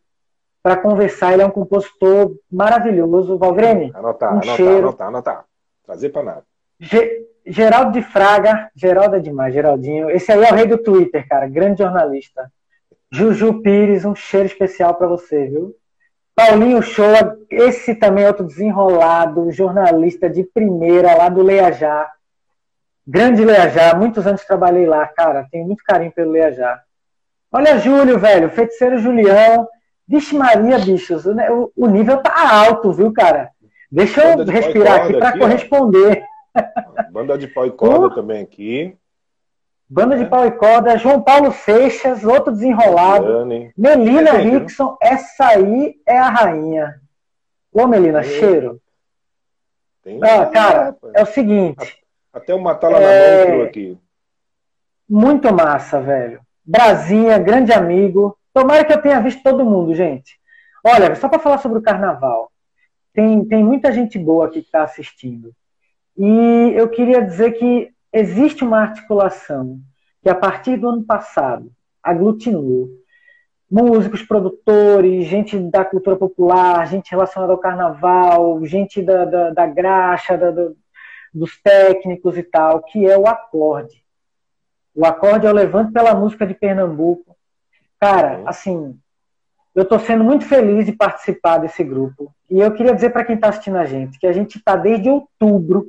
para conversar. Ele é um compositor maravilhoso. Valgrene, anotar, um anotar, cheiro. anotar, anotar. Trazer para nada. Ge Geraldo de Fraga, Geraldo é demais, Geraldinho. Esse aí é o rei do Twitter, cara, grande jornalista. Juju Pires, um cheiro especial para você, viu? Paulinho Shoa, esse também é outro desenrolado, jornalista de primeira lá do Leajá. Grande Leajá, muitos anos trabalhei lá, cara, tenho muito carinho pelo Leajá. Olha, Júlio, velho, feiticeiro Julião. Vixe Maria, bichos, o, o nível tá alto, viu, cara? Deixa eu respirar aqui para corresponder. Banda de pau e corda também aqui. Banda de é. pau e corda, João Paulo Seixas, outro desenrolado. Melina Melina é, Rickson, essa aí é a rainha. Ô, Melina, cheiro. Tem ah, cara, é o seguinte. Até o Matar lá é... na mão aqui. Muito massa, velho. Brasinha, grande amigo. Tomara que eu tenha visto todo mundo, gente. Olha, só para falar sobre o carnaval. Tem, tem muita gente boa aqui que está assistindo. E eu queria dizer que existe uma articulação que, a partir do ano passado, aglutinou músicos, produtores, gente da cultura popular, gente relacionada ao carnaval, gente da, da, da graxa, da, da, dos técnicos e tal, que é o acorde. O acorde é o Levante pela Música de Pernambuco. Cara, assim, eu estou sendo muito feliz de participar desse grupo. E eu queria dizer para quem está assistindo a gente que a gente está desde outubro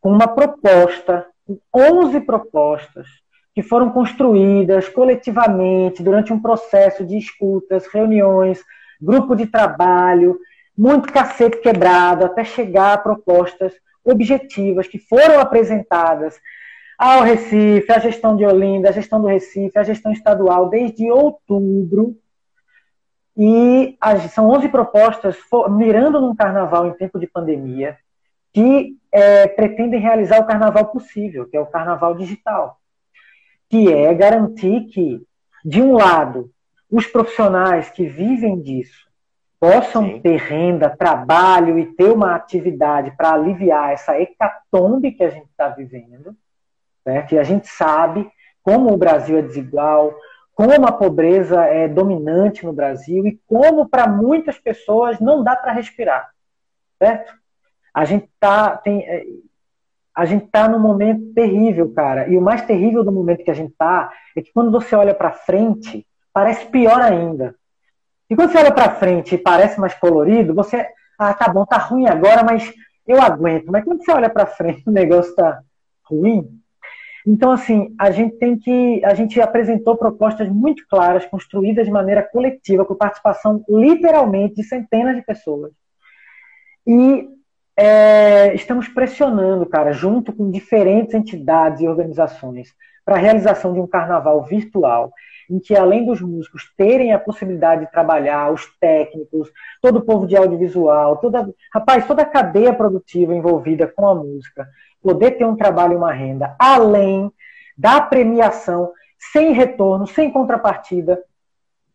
com uma proposta, 11 propostas, que foram construídas coletivamente durante um processo de escutas, reuniões, grupo de trabalho, muito cacete quebrado, até chegar a propostas objetivas que foram apresentadas ao Recife, à gestão de Olinda, à gestão do Recife, à gestão estadual, desde outubro. E são 11 propostas mirando num carnaval em tempo de pandemia, que é, pretendem realizar o carnaval possível, que é o carnaval digital, que é garantir que, de um lado, os profissionais que vivem disso possam Sim. ter renda, trabalho e ter uma atividade para aliviar essa hecatombe que a gente está vivendo, certo? E a gente sabe como o Brasil é desigual, como a pobreza é dominante no Brasil e como para muitas pessoas não dá para respirar, certo? A gente tá tem é, a gente tá num momento terrível, cara. E o mais terrível do momento que a gente tá é que quando você olha para frente, parece pior ainda. E quando você olha para frente e parece mais colorido, você ah, tá bom, tá ruim agora, mas eu aguento. Mas quando você olha para frente, o negócio tá ruim. Então, assim, a gente tem que. A gente apresentou propostas muito claras, construídas de maneira coletiva, com participação literalmente de centenas de pessoas. E é, estamos pressionando, cara, junto com diferentes entidades e organizações, para a realização de um carnaval virtual, em que além dos músicos terem a possibilidade de trabalhar, os técnicos, todo o povo de audiovisual, toda, rapaz, toda a cadeia produtiva envolvida com a música, poder ter um trabalho e uma renda, além da premiação, sem retorno, sem contrapartida,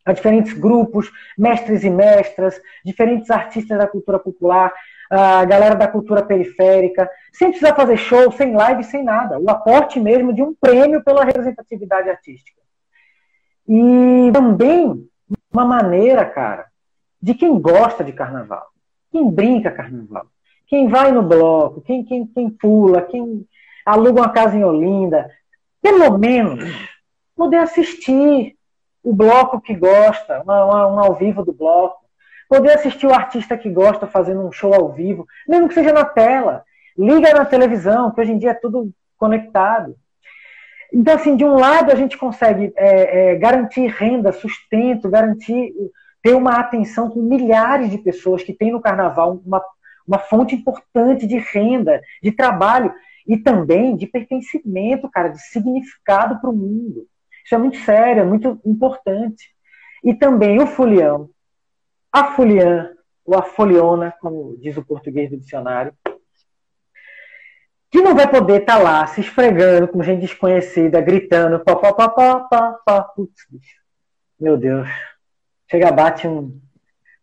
a diferentes grupos, mestres e mestras, diferentes artistas da cultura popular, a galera da cultura periférica, sem precisar fazer show, sem live, sem nada. O aporte mesmo de um prêmio pela representatividade artística. E também uma maneira, cara, de quem gosta de carnaval, quem brinca carnaval, quem vai no bloco, quem, quem, quem pula, quem aluga uma casa em Olinda, pelo menos poder assistir o bloco que gosta, um ao vivo do bloco, poder assistir o artista que gosta fazendo um show ao vivo, mesmo que seja na tela, liga na televisão, que hoje em dia é tudo conectado. Então, assim, de um lado a gente consegue é, é, garantir renda, sustento, garantir ter uma atenção com milhares de pessoas que têm no carnaval uma, uma fonte importante de renda, de trabalho e também de pertencimento, cara, de significado para o mundo. Isso é muito sério, é muito importante. E também o folião, a foliã, ou a foliona, como diz o português do dicionário, que não vai poder estar tá lá se esfregando com gente desconhecida, gritando, pá, pá, pá, pá, pá, pá. Putz, meu Deus. Chega, bate um,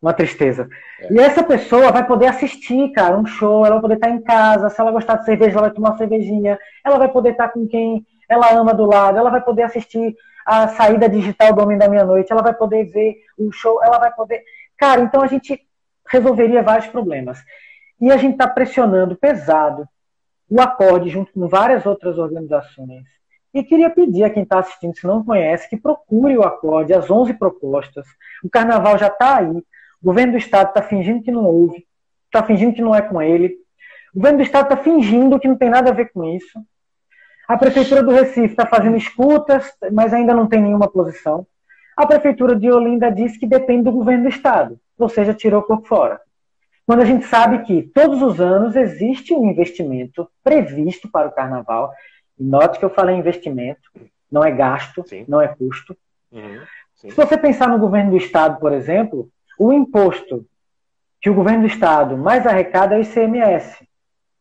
uma tristeza. É. E essa pessoa vai poder assistir, cara, um show, ela vai poder estar tá em casa, se ela gostar de cerveja, ela vai tomar uma cervejinha, ela vai poder estar tá com quem ela ama do lado, ela vai poder assistir a saída digital do Homem da Meia-Noite, ela vai poder ver um show, ela vai poder. Cara, então a gente resolveria vários problemas. E a gente está pressionando pesado o acorde junto com várias outras organizações. E queria pedir a quem está assistindo, se não conhece, que procure o acorde, as 11 propostas. O carnaval já está aí. O governo do estado está fingindo que não ouve, está fingindo que não é com ele. O governo do estado está fingindo que não tem nada a ver com isso. A prefeitura do Recife está fazendo escutas, mas ainda não tem nenhuma posição. A prefeitura de Olinda diz que depende do governo do estado, ou seja, tirou por fora quando a gente sabe que todos os anos existe um investimento previsto para o carnaval. E note que eu falei investimento, não é gasto, Sim. não é custo. Uhum. Se você pensar no governo do estado, por exemplo, o imposto que o governo do estado mais arrecada é o ICMS,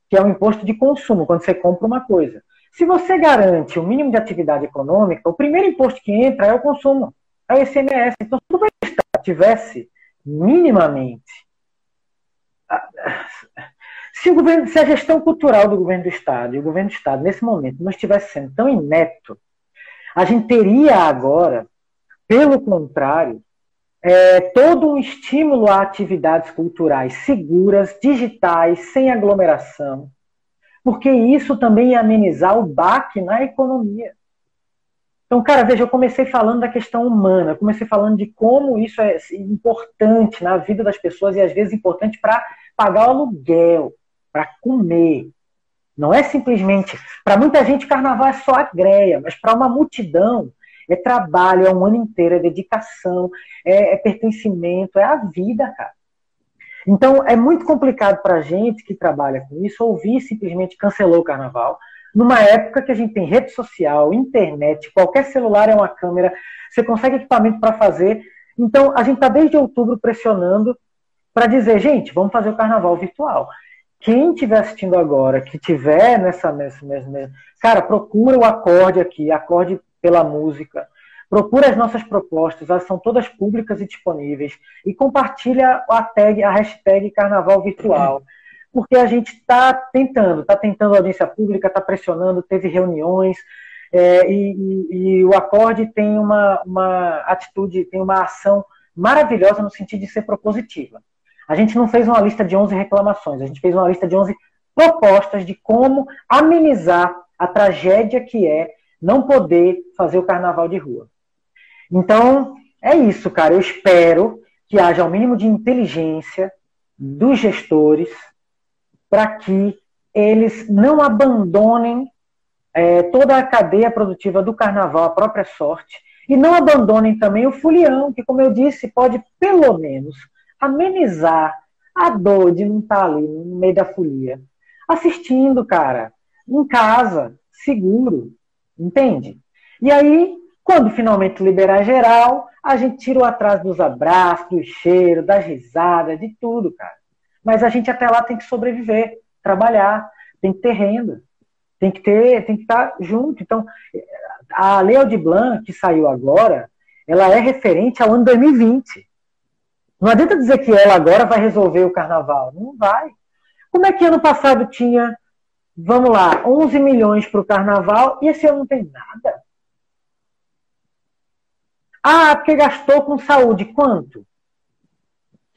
que é um imposto de consumo, quando você compra uma coisa. Se você garante o mínimo de atividade econômica, o primeiro imposto que entra é o consumo, é o ICMS. Então, se o estado tivesse minimamente se, governo, se a gestão cultural do governo do Estado e o governo do Estado, nesse momento, não estivesse sendo tão inepto, a gente teria agora, pelo contrário, é, todo um estímulo a atividades culturais seguras, digitais, sem aglomeração, porque isso também ia amenizar o baque na economia. Então, cara, veja, eu comecei falando da questão humana, comecei falando de como isso é importante na vida das pessoas e às vezes importante para pagar o aluguel, para comer. Não é simplesmente. Para muita gente, carnaval é só a greia, mas para uma multidão é trabalho, é um ano inteiro, é dedicação, é, é pertencimento, é a vida, cara. Então, é muito complicado para gente que trabalha com isso ouvir simplesmente cancelou o carnaval, numa época que a gente tem rede social, internet, qualquer celular é uma câmera, você consegue equipamento para fazer. Então, a gente está desde outubro pressionando para dizer, gente, vamos fazer o carnaval virtual. Quem estiver assistindo agora, que tiver nessa mesma, cara, procura o acorde aqui, acorde pela música. Procura as nossas propostas, elas são todas públicas e disponíveis. E compartilha a tag, a hashtag Carnaval Virtual. Porque a gente está tentando, está tentando audiência pública, está pressionando, teve reuniões, é, e, e, e, o acorde tem uma, uma atitude, tem uma ação maravilhosa no sentido de ser propositiva. A gente não fez uma lista de 11 reclamações, a gente fez uma lista de 11 propostas de como amenizar a tragédia que é não poder fazer o carnaval de rua. Então, é isso, cara. Eu espero que haja o mínimo de inteligência dos gestores para que eles não abandonem é, toda a cadeia produtiva do carnaval, a própria sorte, e não abandonem também o fulião, que, como eu disse, pode pelo menos amenizar a dor de não estar tá ali no meio da folia. Assistindo, cara, em casa, seguro, entende? E aí, quando finalmente liberar geral, a gente tira o atraso dos abraços, do cheiro, das risadas, de tudo, cara. Mas a gente até lá tem que sobreviver, trabalhar, tem que ter renda, tem que ter, tem que estar junto. Então, a Lei Aldir Blanc, que saiu agora, ela é referente ao ano 2020. Não adianta dizer que ela agora vai resolver o carnaval. Não vai. Como é que ano passado tinha, vamos lá, 11 milhões para o carnaval e esse ano não tem nada? Ah, porque gastou com saúde. Quanto?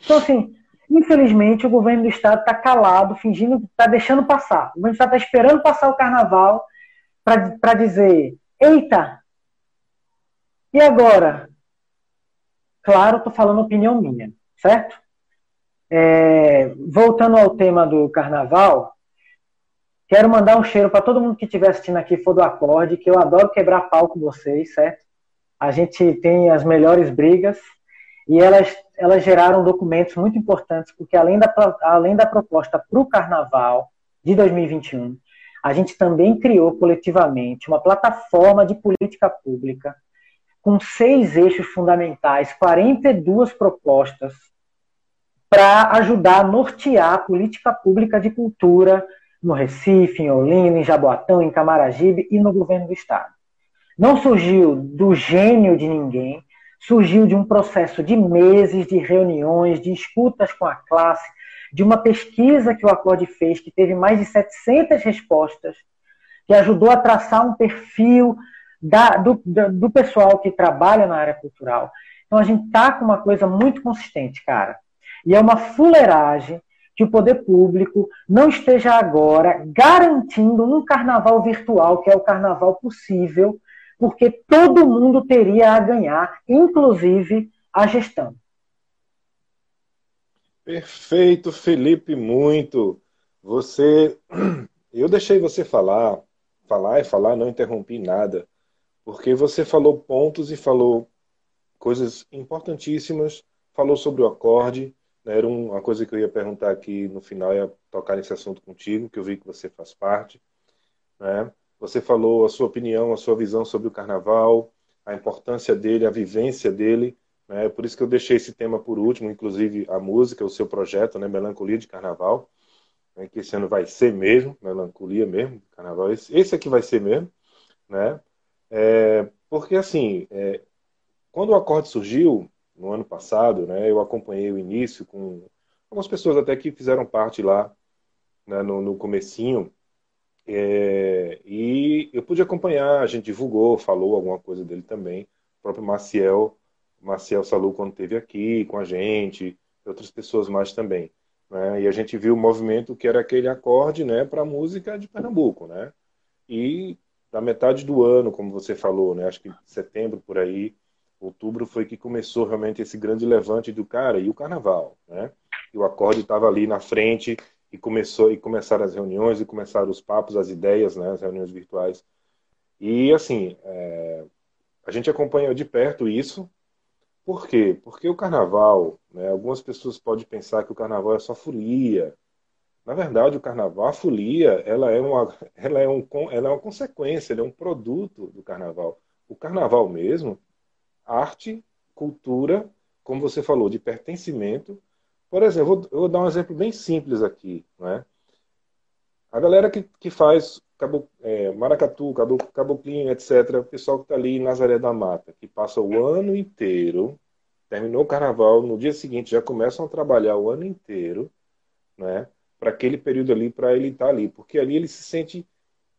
Então, assim, infelizmente, o governo do Estado está calado, fingindo, está deixando passar. O governo do Estado está esperando passar o carnaval para dizer: eita, e agora? Claro, estou falando opinião minha, certo? É, voltando ao tema do carnaval, quero mandar um cheiro para todo mundo que estiver assistindo aqui, for do acorde, que eu adoro quebrar pau com vocês, certo? A gente tem as melhores brigas e elas, elas geraram documentos muito importantes, porque além da, além da proposta para o carnaval de 2021, a gente também criou coletivamente uma plataforma de política pública com seis eixos fundamentais, 42 propostas para ajudar a nortear a política pública de cultura no Recife, em Olinda, em Jaboatão, em Camaragibe e no governo do Estado. Não surgiu do gênio de ninguém, surgiu de um processo de meses de reuniões, de escutas com a classe, de uma pesquisa que o Acorde fez, que teve mais de 700 respostas, que ajudou a traçar um perfil da, do, do pessoal que trabalha na área cultural. Então a gente está com uma coisa muito consistente, cara. E é uma fuleiragem que o poder público não esteja agora garantindo um carnaval virtual, que é o carnaval possível, porque todo mundo teria a ganhar, inclusive a gestão. Perfeito, Felipe, muito. Você, eu deixei você falar, falar e falar, não interrompi nada porque você falou pontos e falou coisas importantíssimas, falou sobre o acorde, né? era uma coisa que eu ia perguntar aqui no final, ia tocar nesse assunto contigo, que eu vi que você faz parte. Né? Você falou a sua opinião, a sua visão sobre o carnaval, a importância dele, a vivência dele. Né? Por isso que eu deixei esse tema por último, inclusive a música, o seu projeto, né? Melancolia de Carnaval, né? que esse ano vai ser mesmo, melancolia mesmo, carnaval. Esse, esse aqui vai ser mesmo, né? É, porque, assim, é, quando o acorde surgiu, no ano passado, né, eu acompanhei o início com algumas pessoas até que fizeram parte lá né, no, no comecinho, é, e eu pude acompanhar, a gente divulgou, falou alguma coisa dele também, o próprio Maciel, Maciel Salu quando esteve aqui com a gente, outras pessoas mais também. Né, e a gente viu o movimento que era aquele acorde né, para a música de Pernambuco. Né, e da metade do ano, como você falou, né? Acho que setembro por aí, outubro foi que começou realmente esse grande levante do cara e o carnaval, né? E o acorde estava ali na frente e começou e começaram as reuniões e começaram os papos, as ideias, né? As reuniões virtuais. E assim, é... a gente acompanha de perto isso. Por quê? Porque o carnaval, né? Algumas pessoas podem pensar que o carnaval é só folia, na verdade, o carnaval, a folia, ela é uma, ela é um, ela é uma consequência, ela é um produto do carnaval. O carnaval mesmo, arte, cultura, como você falou, de pertencimento. Por exemplo, vou, vou dar um exemplo bem simples aqui, né? A galera que, que faz cabo, é, maracatu, cabo, caboclinho, etc., o pessoal que está ali em Nazaré da Mata, que passa o ano inteiro, terminou o carnaval, no dia seguinte já começam a trabalhar o ano inteiro, né? para aquele período ali, para ele estar tá ali, porque ali ele se sente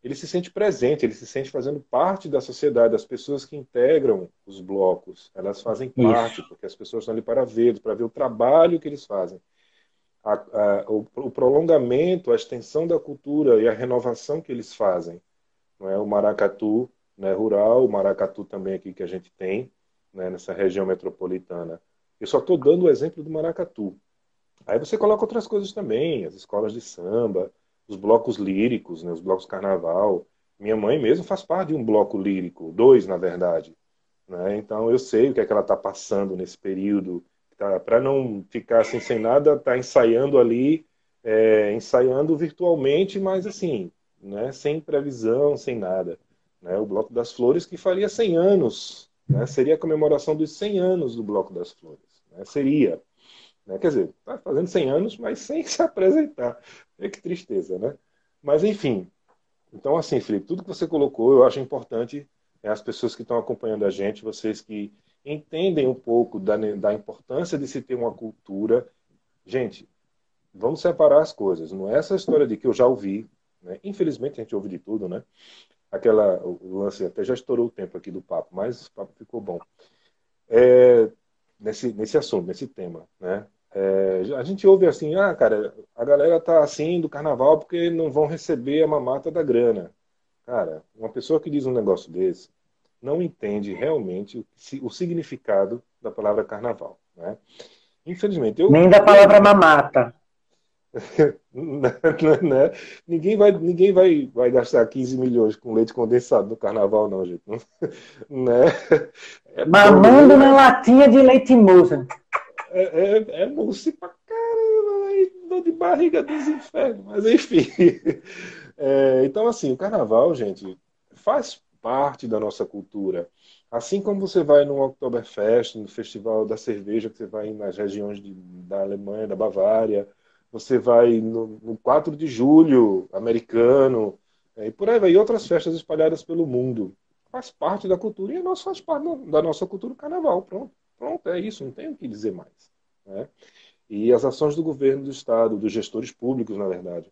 ele se sente presente, ele se sente fazendo parte da sociedade. As pessoas que integram os blocos, elas fazem parte, Isso. porque as pessoas estão ali para ver, para ver o trabalho que eles fazem. A, a, o, o, prolongamento, a extensão da cultura e a renovação que eles fazem. Não é? O maracatu né, rural, o maracatu também aqui que a gente tem, né, nessa região metropolitana. Eu só estou dando o exemplo do maracatu. Aí você coloca outras coisas também, as escolas de samba, os blocos líricos, né, os blocos carnaval. Minha mãe mesmo faz parte de um bloco lírico, dois na verdade. Né? Então eu sei o que é que ela está passando nesse período. Tá, Para não ficar assim sem nada, está ensaiando ali, é, ensaiando virtualmente, mas assim, né, sem previsão, sem nada. Né? O Bloco das Flores que faria 100 anos, né? seria a comemoração dos 100 anos do Bloco das Flores. Né? Seria. Né? Quer dizer, está fazendo 100 anos, mas sem se apresentar. É que tristeza, né? Mas, enfim. Então, assim, Felipe, tudo que você colocou, eu acho importante é, as pessoas que estão acompanhando a gente, vocês que entendem um pouco da, da importância de se ter uma cultura. Gente, vamos separar as coisas. Não é essa história de que eu já ouvi, né? Infelizmente a gente ouve de tudo, né? Aquela, o lance até já estourou o tempo aqui do papo, mas o papo ficou bom. é, nesse, nesse assunto, nesse tema, né? É, a gente ouve assim, ah, cara, a galera tá assim do carnaval porque não vão receber a mamata da grana. Cara, uma pessoa que diz um negócio desse não entende realmente o, o significado da palavra carnaval, né? Infelizmente, eu nem da palavra mamata. né? Ninguém, vai, ninguém vai, vai gastar 15 milhões com leite condensado no carnaval, não, gente. né? É Mamando na latinha de leite moça. É, é, é mousse pra caramba, aí, dor de barriga dos infernos, mas enfim. É, então, assim, o carnaval, gente, faz parte da nossa cultura. Assim como você vai no Oktoberfest, no Festival da Cerveja, que você vai nas regiões de, da Alemanha, da Bavária, você vai no, no 4 de julho, americano, é, e por aí vai, e outras festas espalhadas pelo mundo. Faz parte da cultura, e nós faz parte da nossa cultura o carnaval. Pronto, pronto, é isso, não tem o que dizer mais. Né? E as ações do governo do Estado, dos gestores públicos, na verdade,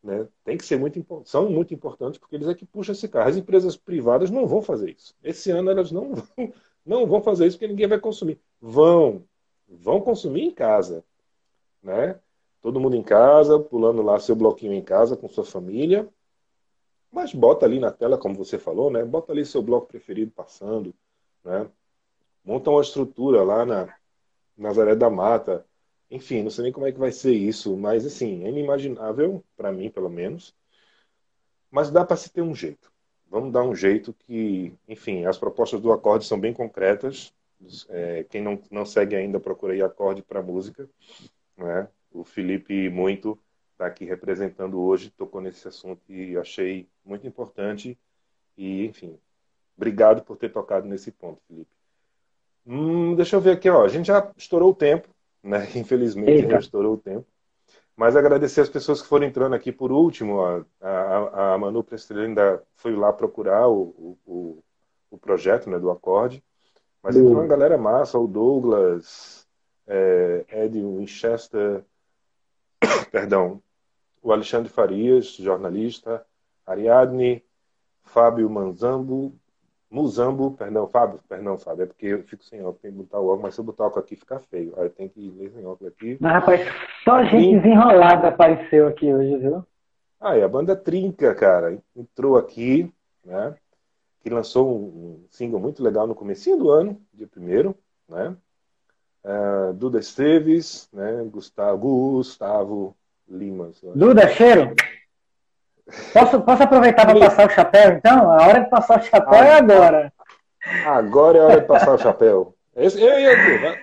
né, tem que ser muito são muito importantes porque eles é que puxam esse carro. As empresas privadas não vão fazer isso. Esse ano elas não vão, não vão fazer isso porque ninguém vai consumir. Vão, vão consumir em casa, né? Todo mundo em casa, pulando lá seu bloquinho em casa com sua família. Mas bota ali na tela, como você falou, né? Bota ali seu bloco preferido passando, né? Monta uma estrutura lá na Nazaré da Mata. Enfim, não sei nem como é que vai ser isso, mas assim, é inimaginável, para mim pelo menos. Mas dá para se ter um jeito. Vamos dar um jeito que, enfim, as propostas do acorde são bem concretas. É, quem não, não segue ainda, procura aí acorde para música. Né? O Felipe muito está aqui representando hoje, tocou nesse assunto e achei muito importante. E, enfim, obrigado por ter tocado nesse ponto, Felipe. Hum, deixa eu ver aqui, ó. A gente já estourou o tempo, né? Infelizmente, já estourou o tempo. Mas agradecer as pessoas que foram entrando aqui por último. A, a, a Manu Prestrelli ainda foi lá procurar o, o, o projeto né, do acorde. Mas entrou uma galera massa, o Douglas, é, Ed Winchester, perdão, o Alexandre Farias, jornalista, Ariadne, Fábio Manzambo, Muzambo, perdão, Fábio, perdão, Fábio, é porque eu fico sem óculos, tem que botar o óculos, mas se eu botar o óculos aqui fica feio. Aí eu tenho que ler sem óculos aqui. Mas, rapaz, só gente desenrolada apareceu aqui hoje, viu? Ah, e a banda Trinca, cara, entrou aqui, né? Que lançou um single muito legal no comecinho do ano, dia primeiro, né? Uh, Duda Esteves, né, Gustavo, Gustavo Lima. Duda, cheiro? Posso, posso aproveitar para passar o chapéu, então? A hora de passar o chapéu ah, é agora. Agora é a hora de passar o chapéu. Esse, eu e eu?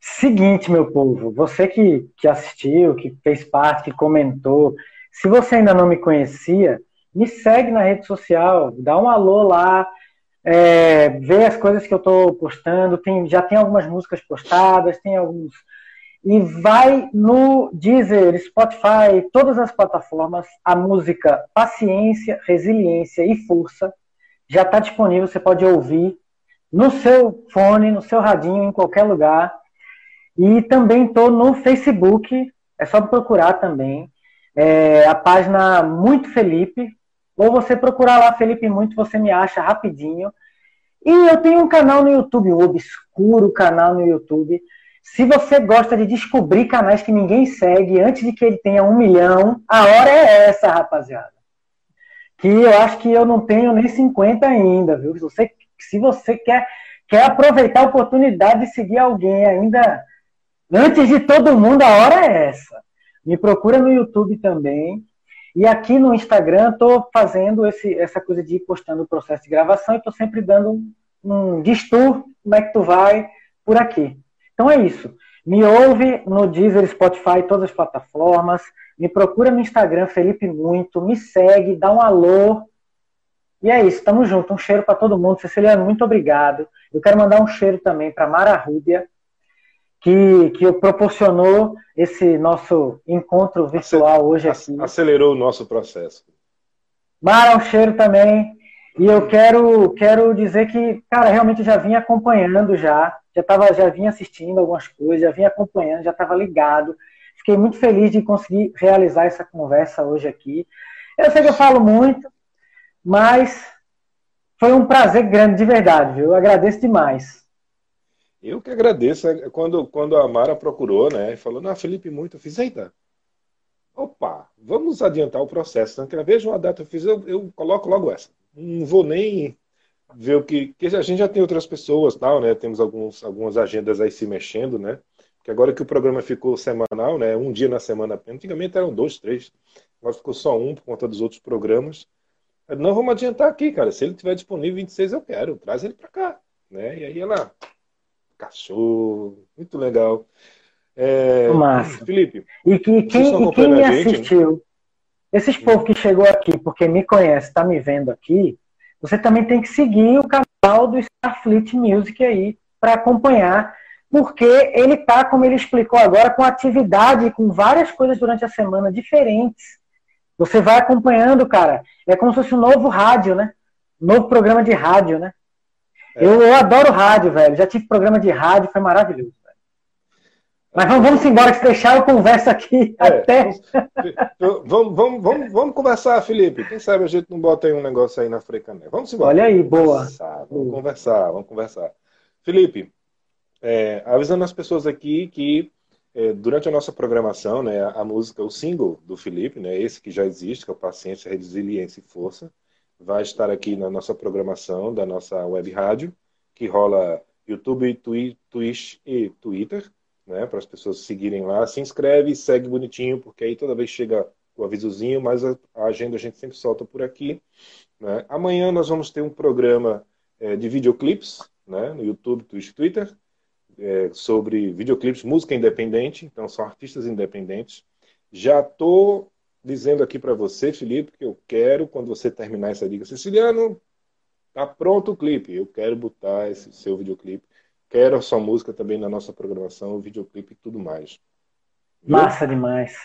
Seguinte, meu povo, você que, que assistiu, que fez parte, que comentou, se você ainda não me conhecia, me segue na rede social, dá um alô lá, é, ver as coisas que eu estou postando, tem, já tem algumas músicas postadas, tem alguns. E vai no Deezer, Spotify, todas as plataformas, a música Paciência, Resiliência e Força já está disponível, você pode ouvir no seu fone, no seu radinho, em qualquer lugar. E também estou no Facebook, é só procurar também. É, a página Muito Felipe, ou você procurar lá Felipe Muito, você me acha rapidinho. E eu tenho um canal no YouTube, um obscuro canal no YouTube. Se você gosta de descobrir canais que ninguém segue antes de que ele tenha um milhão, a hora é essa, rapaziada. Que eu acho que eu não tenho nem 50 ainda, viu? Se você, se você quer, quer aproveitar a oportunidade de seguir alguém ainda antes de todo mundo, a hora é essa. Me procura no YouTube também. E aqui no Instagram estou fazendo esse, essa coisa de ir postando o processo de gravação e estou sempre dando um, um diz tu, como é que tu vai por aqui. Então é isso. Me ouve no Deezer, Spotify, todas as plataformas. Me procura no Instagram, Felipe Muito. Me segue, dá um alô. E é isso, tamo junto. Um cheiro para todo mundo. Ceciliano, muito obrigado. Eu quero mandar um cheiro também para Mara Rúbia, que, que proporcionou esse nosso encontro virtual hoje aqui. Acelerou o nosso processo. Mara, um cheiro também. E eu quero, quero dizer que, cara, realmente já vinha acompanhando já, já, tava, já vinha assistindo algumas coisas, já vinha acompanhando, já estava ligado. Fiquei muito feliz de conseguir realizar essa conversa hoje aqui. Eu sei que eu falo muito, mas Foi um prazer grande, de verdade, viu? Eu agradeço demais. Eu que agradeço. É, quando, quando a Mara procurou, né? Falou, não, Felipe, muito. Eu fiz, eita. Opa, vamos adiantar o processo. Então, veja uma data, eu fiz, eu, eu coloco logo essa. Não vou nem ver o que. Porque a gente já tem outras pessoas, tal, né? Temos alguns, algumas agendas aí se mexendo, né? Porque agora que o programa ficou semanal, né? Um dia na semana. Antigamente eram dois, três. Agora ficou só um por conta dos outros programas. Não vamos adiantar aqui, cara. Se ele tiver disponível 26, eu quero. Traz ele para cá. Né? E aí ela. Cachorro. Muito legal. É... Massa. Felipe. E, que, quem, e quem me assistiu, esses povos que chegou aqui, porque me conhece, está me vendo aqui, você também tem que seguir o canal do Starfleet Music aí para acompanhar, porque ele tá, como ele explicou agora, com atividade, com várias coisas durante a semana diferentes. Você vai acompanhando, cara. É como se fosse um novo rádio, né? Um novo programa de rádio, né? É. Eu, eu, adoro rádio, velho. Já tive programa de rádio, foi maravilhoso. Velho. Mas vamos, vamos embora, que se deixar eu converso aqui é. até. Vamos, vamos, vamos, vamos conversar, Felipe. Quem sabe a gente não bota aí um negócio aí na frecané. Vamos embora. Olha aí, boa. Conversar, vamos conversar, vamos conversar. Felipe, é, avisando as pessoas aqui que é, durante a nossa programação, né, a música, o single do Felipe, né, esse que já existe, que é o Paciência, Resiliência e Força, vai estar aqui na nossa programação da nossa web rádio, que rola YouTube, Twitch e Twitter, né, para as pessoas seguirem lá. Se inscreve, segue bonitinho, porque aí toda vez chega o avisozinho, mas a, agenda a gente sempre solta por aqui. Né. Amanhã nós vamos ter um programa é, de videoclips, né, no YouTube, Twitch Twitter é, sobre videoclipes, música independente, então são artistas independentes. Já estou dizendo aqui para você, Felipe, que eu quero, quando você terminar essa dica, Siciliano, tá pronto o clipe, eu quero botar esse seu videoclipe, quero a sua música também na nossa programação, o videoclipe e tudo mais. Viu? Massa demais.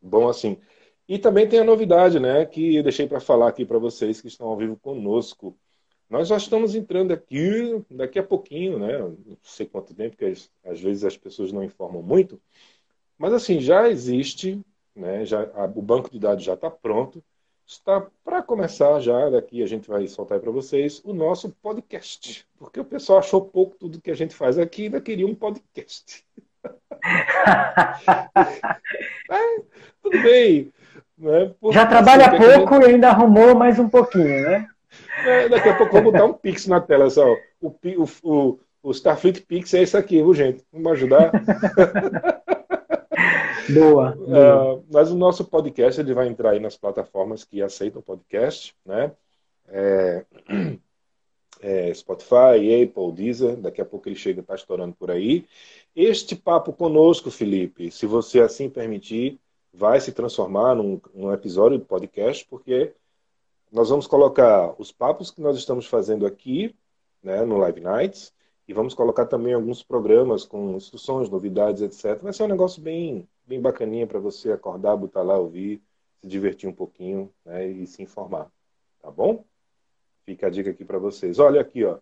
Bom assim. E também tem a novidade, né, que eu deixei para falar aqui para vocês que estão ao vivo conosco. Nós já estamos entrando aqui daqui a pouquinho, né? Não sei quanto tempo, porque às vezes as pessoas não informam muito. Mas assim, já existe, né? Já, a, o banco de dados já está pronto. Está para começar já, daqui a gente vai soltar para vocês o nosso podcast. Porque o pessoal achou pouco tudo que a gente faz aqui e ainda queria um podcast. é, tudo bem. Né? já trabalha pouco gente... e ainda arrumou mais um pouquinho, né? É, daqui a pouco vou botar um Pix na tela só. O, o, o, o Starfleet Pix é esse aqui, viu, gente? Vamos ajudar. boa. Uh, mas o nosso podcast ele vai entrar aí nas plataformas que aceitam podcast, né? É, é, Spotify, Apple, Deezer. Daqui a pouco ele chega, está estourando por aí. Este papo conosco, Felipe, se você assim permitir, vai se transformar num, num episódio de podcast, porque nós vamos colocar os papos que nós estamos fazendo aqui, né, no Live Nights, e vamos colocar também alguns programas com instruções, novidades, etc. Vai ser um negócio bem, bem bacaninha para você acordar, botar lá, ouvir, se divertir um pouquinho né, e se informar. Tá bom? Fica a dica aqui para vocês. Olha aqui, ó.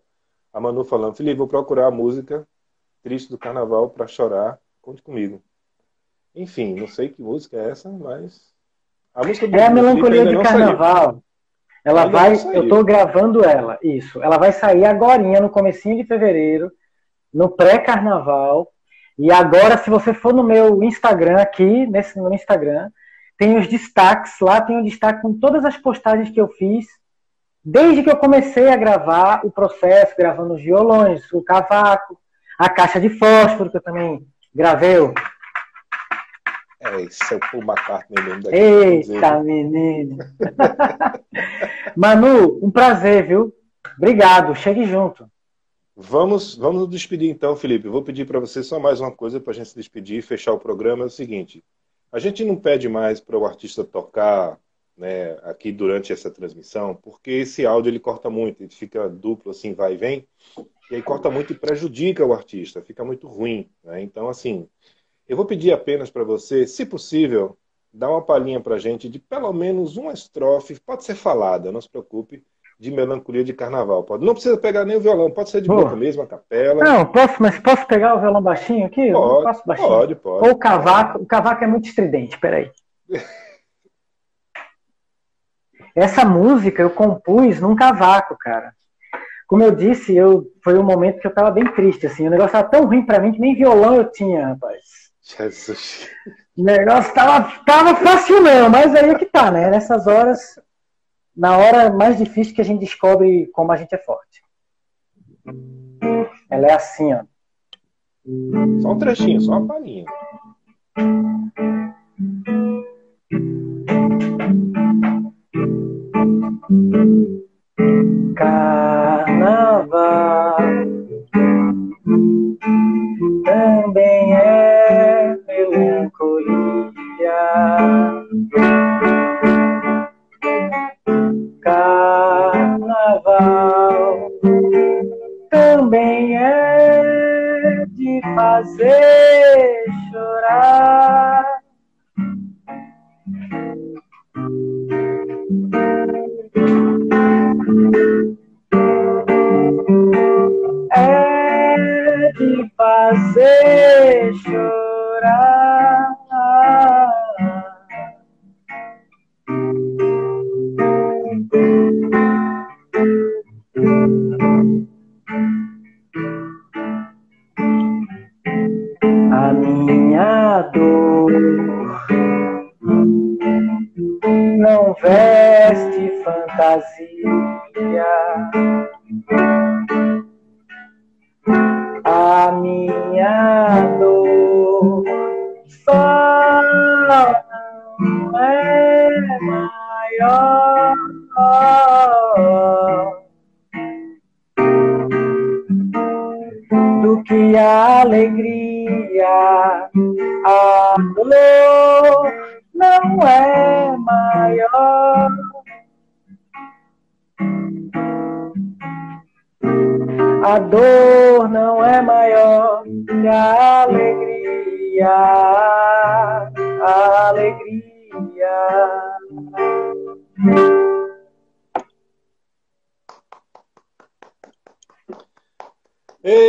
A Manu falando, Felipe, vou procurar a música Triste do Carnaval para chorar. Conte comigo. Enfim, não sei que música é essa, mas. A música do é a melancolia de carnaval. Saiu. Ela Ainda vai, eu estou gravando ela, isso. Ela vai sair agora, no comecinho de fevereiro, no pré-carnaval. E agora, se você for no meu Instagram aqui, nesse no Instagram, tem os destaques lá, tem o um destaque com todas as postagens que eu fiz desde que eu comecei a gravar o processo, gravando os violões, o cavaco, a caixa de fósforo, que eu também gravei é, esse é o Paul McCartney mesmo daqui. Eita, menino. Manu, um prazer, viu? Obrigado, chegue junto. Vamos, vamos nos despedir então, Felipe. vou pedir para você só mais uma coisa para a gente se despedir e fechar o programa. É o seguinte: a gente não pede mais para o artista tocar né, aqui durante essa transmissão, porque esse áudio ele corta muito, ele fica duplo assim, vai e vem, e aí corta muito e prejudica o artista, fica muito ruim. Né? Então, assim, eu vou pedir apenas para você, se possível, dar uma palhinha para a gente de pelo menos uma estrofe, pode ser falada, não se preocupe, de melancolia de carnaval. Pode, não precisa pegar nem o violão, pode ser de Boa. boca mesmo, a capela. Não, posso, mas posso pegar o violão baixinho aqui? Pode, baixinho. pode, pode. Ou o cavaco, o cavaco é muito estridente, peraí. Essa música eu compus num cavaco, cara. Como eu disse, eu foi um momento que eu tava bem triste, assim. O negócio tava tão ruim para mim que nem violão eu tinha, rapaz. Jesus. O negócio tava, tava fácil não, mas aí é que tá, né? Nessas horas, na hora mais difícil que a gente descobre como a gente é forte. Ela é assim, ó. Só um trechinho, só uma palhinha. Carnaval fazer fantasia.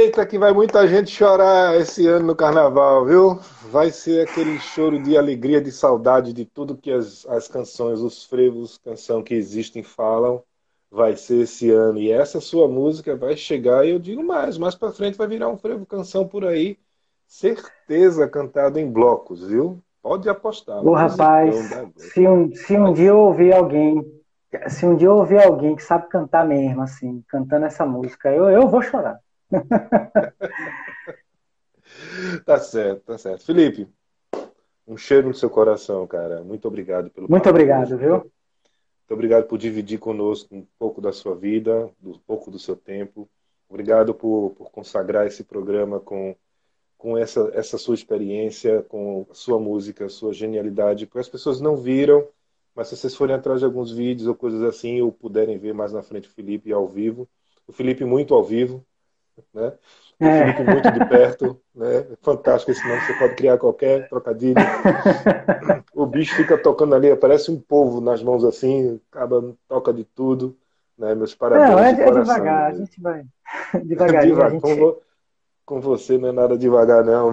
Eita, que vai muita gente chorar esse ano no carnaval, viu? Vai ser aquele choro de alegria, de saudade de tudo que as, as canções, os frevos, canção que existem falam, vai ser esse ano. E essa sua música vai chegar, e eu digo mais, mais pra frente vai virar um frevo canção por aí, certeza cantado em blocos, viu? Pode apostar. Ô, rapaz, se um, se um dia eu ouvir alguém, se um dia eu ouvir alguém que sabe cantar mesmo, assim, cantando essa música, eu, eu vou chorar. tá certo, tá certo. Felipe, um cheiro no seu coração, cara. Muito obrigado pelo Muito obrigado, viu? Muito obrigado por dividir conosco um pouco da sua vida, um pouco do seu tempo. Obrigado por, por consagrar esse programa com, com essa, essa sua experiência, com a sua música, a sua genialidade, porque as pessoas não viram, mas se vocês forem atrás de alguns vídeos ou coisas assim, ou puderem ver mais na frente o Felipe ao vivo, o Felipe muito ao vivo, né? É. Felipe muito de perto, né? Fantástico esse nome, você pode criar qualquer trocadilho. O bicho fica tocando ali, parece um povo nas mãos assim, acaba toca de tudo, né? Meus parabéns Não, é, de é coração. devagar, a mesmo. gente vai. Devagarinho, a Devagar, gente... com, com você não é nada devagar, não.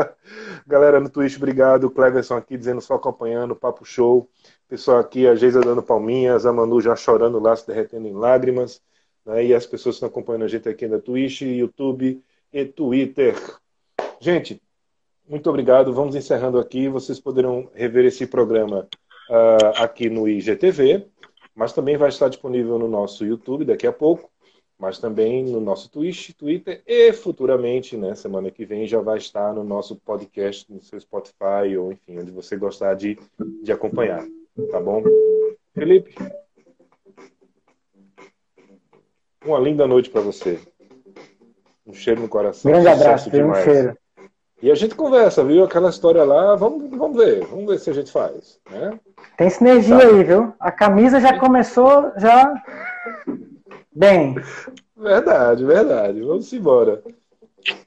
Galera no Twitch, obrigado. Cleverson aqui dizendo só acompanhando, papo show. Pessoal aqui, a Geisa dando palminhas, a Manu já chorando lá, se derretendo em lágrimas. Né? E as pessoas que estão acompanhando a gente aqui na Twitch, YouTube e Twitter. Gente, muito obrigado. Vamos encerrando aqui. Vocês poderão rever esse programa ah, aqui no IGTV, mas também vai estar disponível no nosso YouTube daqui a pouco mas também no nosso Twitch, Twitter e futuramente, né, semana que vem, já vai estar no nosso podcast, no seu Spotify ou enfim, onde você gostar de, de acompanhar, tá bom? Felipe, uma linda noite para você. Um cheiro no coração. Grande abraço, um cheiro. E a gente conversa, viu? Aquela história lá, vamos, vamos ver, vamos ver se a gente faz, né? Tem sinergia Sabe. aí, viu? A camisa já começou, já. Bem, Verdade, verdade. Vamos embora.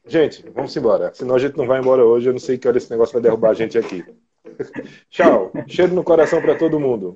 Gente, vamos embora. Senão a gente não vai embora hoje. Eu não sei que hora esse negócio vai derrubar a gente aqui. Tchau. Cheiro no coração para todo mundo.